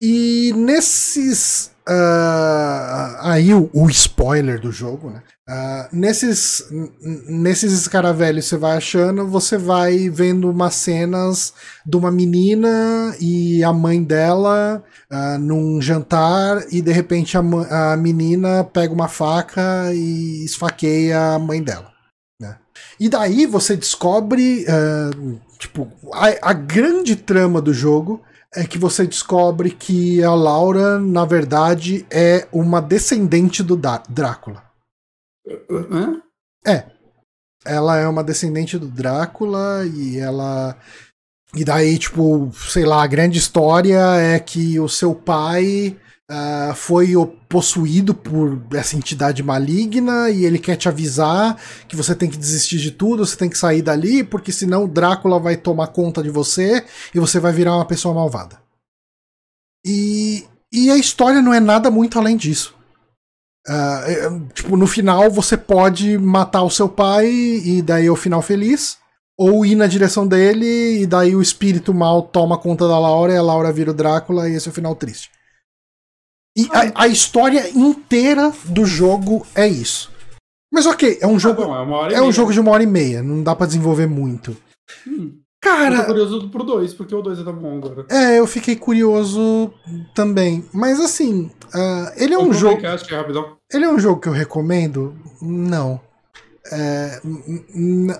E nesses. Ah, aí o, o spoiler do jogo, né? Ah, nesses, nesses escaravelhos você vai achando, você vai vendo umas cenas de uma menina e a mãe dela ah, num jantar, e de repente a, a menina pega uma faca e esfaqueia a mãe dela. né? E daí você descobre. ah, tipo, a, a grande trama do jogo é que você descobre que a Laura, na verdade, é uma descendente do Da- Drácula. Hã? Ela é uma descendente do Drácula e ela. E daí, tipo, sei lá, a grande história é que o seu pai ah, foi possuído por essa entidade maligna e ele quer te avisar que você tem que desistir de tudo, você tem que sair dali, porque senão o Drácula vai tomar conta de você e você vai virar uma pessoa malvada. E, e a história não é nada muito além disso. É, tipo, no final você pode matar o seu pai e daí é o final feliz. Ou ir na direção dele e daí o espírito mal toma conta da Laura e a Laura vira o Drácula e esse é o final triste. E a, a história inteira do jogo é isso. Mas ok, é um Ah, jogo. bom, é É um jogo de uma hora e meia, não dá pra desenvolver muito. Hum. Eu Cara, tô curioso pro 2, porque o 2 é tão bom agora. é, eu fiquei curioso também. Mas assim, ah, ele é um jogo. Ele é um jogo que eu recomendo? Não. É,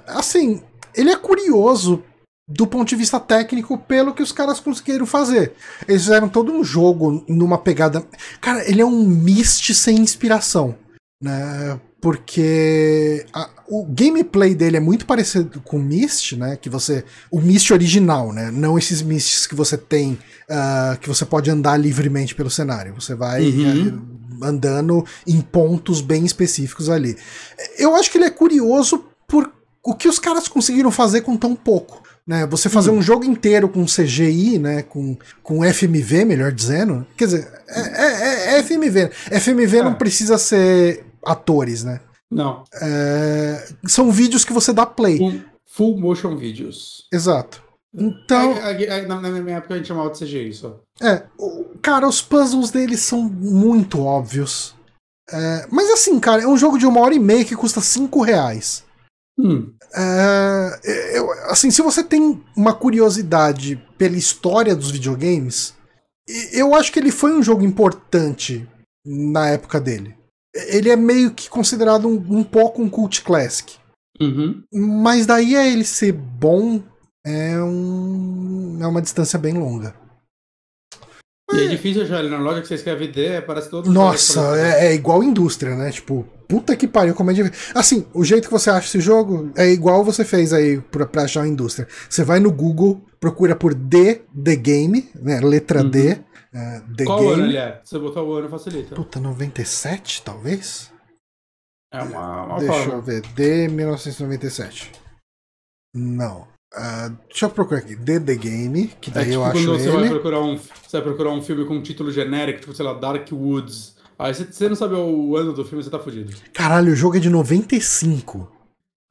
assim, ele é curioso do ponto de vista técnico pelo que os caras conseguiram fazer. Eles fizeram todo um jogo numa pegada. Cara, ele é um Myst sem inspiração, né? Porque a- o gameplay dele é muito parecido com o Myst, né? Que você, o Myst original, né? Não esses Mysts que você tem, ah, que você pode andar livremente pelo cenário. Você vai Uhum. ah, andando em pontos bem específicos ali. Eu acho que ele é curioso por o que os caras conseguiram fazer com tão pouco. Né, você fazer um jogo inteiro com CGI, né, com, com FMV, melhor dizendo. Quer dizer, é, é- é FMV. FMV não É. precisa ser atores, né? Não. É, são vídeos que você dá play. Full, full motion videos. Exato. Então, na, minha época a gente chamava de CGI só. é, cara, os puzzles deles são muito óbvios. É, mas assim, cara, é um jogo de uma hora e meia que custa 5 reais. Hum. É, eu- assim, se você tem uma curiosidade pela história dos videogames, eu acho que ele foi um jogo importante na época dele. Ele é meio que considerado um, um pouco um cult classic. Uhum. Mas daí a ele ser bom é, um, é uma distância bem longa. E é difícil achar ele na loja que você escreve D, aparece todo Nossa, é, é igual indústria, né? Tipo, puta que pariu, como é difícil. Assim, o jeito que você acha esse jogo é igual você fez aí pra, pra achar a indústria. Você vai no Google, procura por D, The Game, né? Letra D, é, The Qual Game. ano ele é? Se você botar o ano, facilita. Puta, 97, talvez? É uma, uma Deixa forma. eu ver. D 1997. Não. Ah, deixa eu procurar aqui. The The Game, que É daí tipo eu quando acho você vai, ele. procurar um, você vai procurar um filme com um título genérico, tipo, sei lá, Dark Woods. Aí você, você não sabe o ano do filme, você tá fudido. Caralho, o jogo é de 95.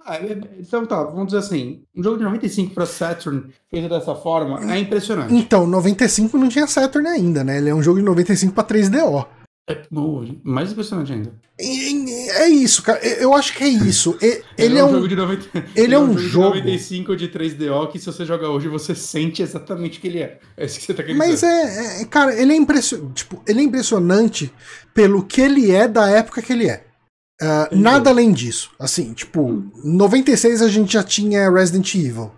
Ah, é, então tá, vamos dizer assim, um jogo de 95 para Saturn feito dessa forma é impressionante. Então, 95 não tinha Saturn ainda, né? Ele é um jogo de 95 para 3DO. É mais impressionante ainda. É isso, cara. Eu acho que é isso. Ele, ele é um jogo de 90... Ele é um jogo. De 95 de 3DO que se você jogar hoje você sente exatamente o que ele é. É isso que você tá querendo Mas dizer. é, é, cara, ele é impressionante. Tipo, ele é impressionante pelo que ele é da época que ele é. Uh, nada além disso. Assim, tipo, em 96 a gente já tinha Resident Evil.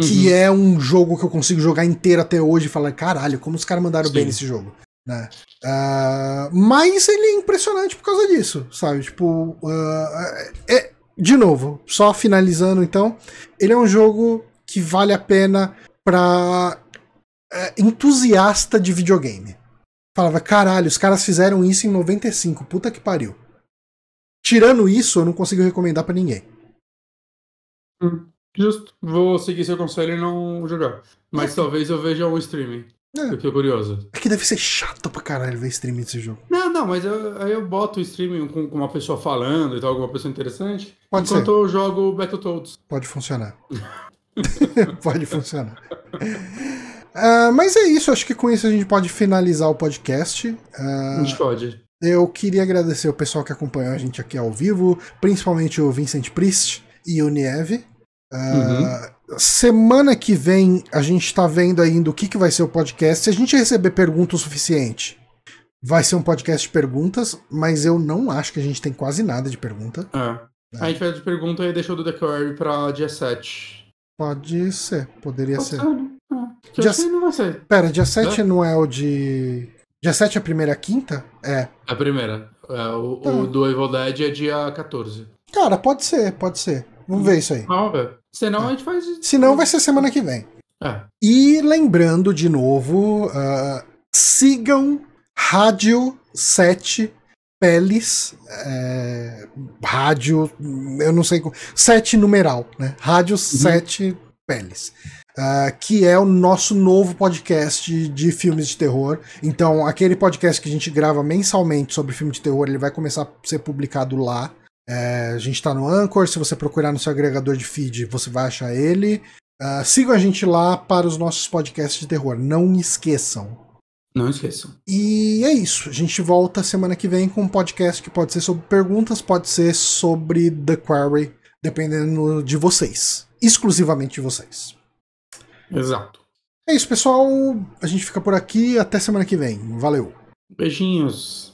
Que uhum. é um jogo que eu consigo jogar inteiro até hoje e falar, caralho, como os caras mandaram Sim. bem nesse jogo. Né? Uh, mas ele é impressionante por causa disso, sabe? Tipo, uh, é, de novo, só finalizando então, ele é um jogo que vale a pena pra entusiasta de videogame. Falava, caralho, os caras fizeram isso em 95, puta que pariu. Tirando isso, eu não consigo recomendar para ninguém. Hum, justo. Vou seguir seu conselho e não jogar. Mas é. talvez eu veja um streaming. É. Eu fiquei curioso. É que deve ser chato pra caralho ver streaming desse jogo. Não, não, mas eu, aí eu boto o streaming com, com, uma pessoa falando e tal, alguma pessoa interessante. Pode enquanto ser. eu jogo Battletoads. Pode funcionar. pode funcionar. Uh, mas é isso, acho que com isso a gente pode finalizar o podcast. Uh, a gente pode. Eu queria agradecer o pessoal que acompanhou a gente aqui ao vivo, principalmente o Vincent Priest e o Nieve. Uh, uhum. Semana que vem a gente tá vendo ainda o que, que vai ser o podcast. Se a gente receber pergunta o suficiente, vai ser um podcast de perguntas, mas eu não acho que a gente tem quase nada de pergunta. É. Né? A gente fez de pergunta e deixou do The Query pra dia 7. Pode ser, poderia Pode ser. ser. É. Dia... não vai ser. Pera, dia 7 é? não é o de. Dia 7 é a primeira quinta? É. A primeira. É, o, tá. o do Evil Dead é dia 14. Cara, pode ser, pode ser. Vamos ver isso aí. Vamos ver. Senão a gente faz. Senão vai ser semana que vem. É. E lembrando de novo, uh, sigam Rádio 7 Peles, é, rádio, eu não sei, 7 numeral, né? Rádio uhum. 7 Peles. Uh, que é o nosso novo podcast de filmes de terror. Então, aquele podcast que a gente grava mensalmente sobre filme de terror, ele vai começar a ser publicado lá. É, a gente tá no Anchor, se você procurar no seu agregador de feed, você vai achar ele. Uh, sigam a gente lá para os nossos podcasts de terror. Não esqueçam. Não esqueçam. E é isso. A gente volta semana que vem com um podcast que pode ser sobre perguntas, pode ser sobre The Quarry, dependendo de vocês. Exclusivamente de vocês. Exato. É isso, pessoal. A gente fica por aqui. Até semana que vem. Valeu. Beijinhos.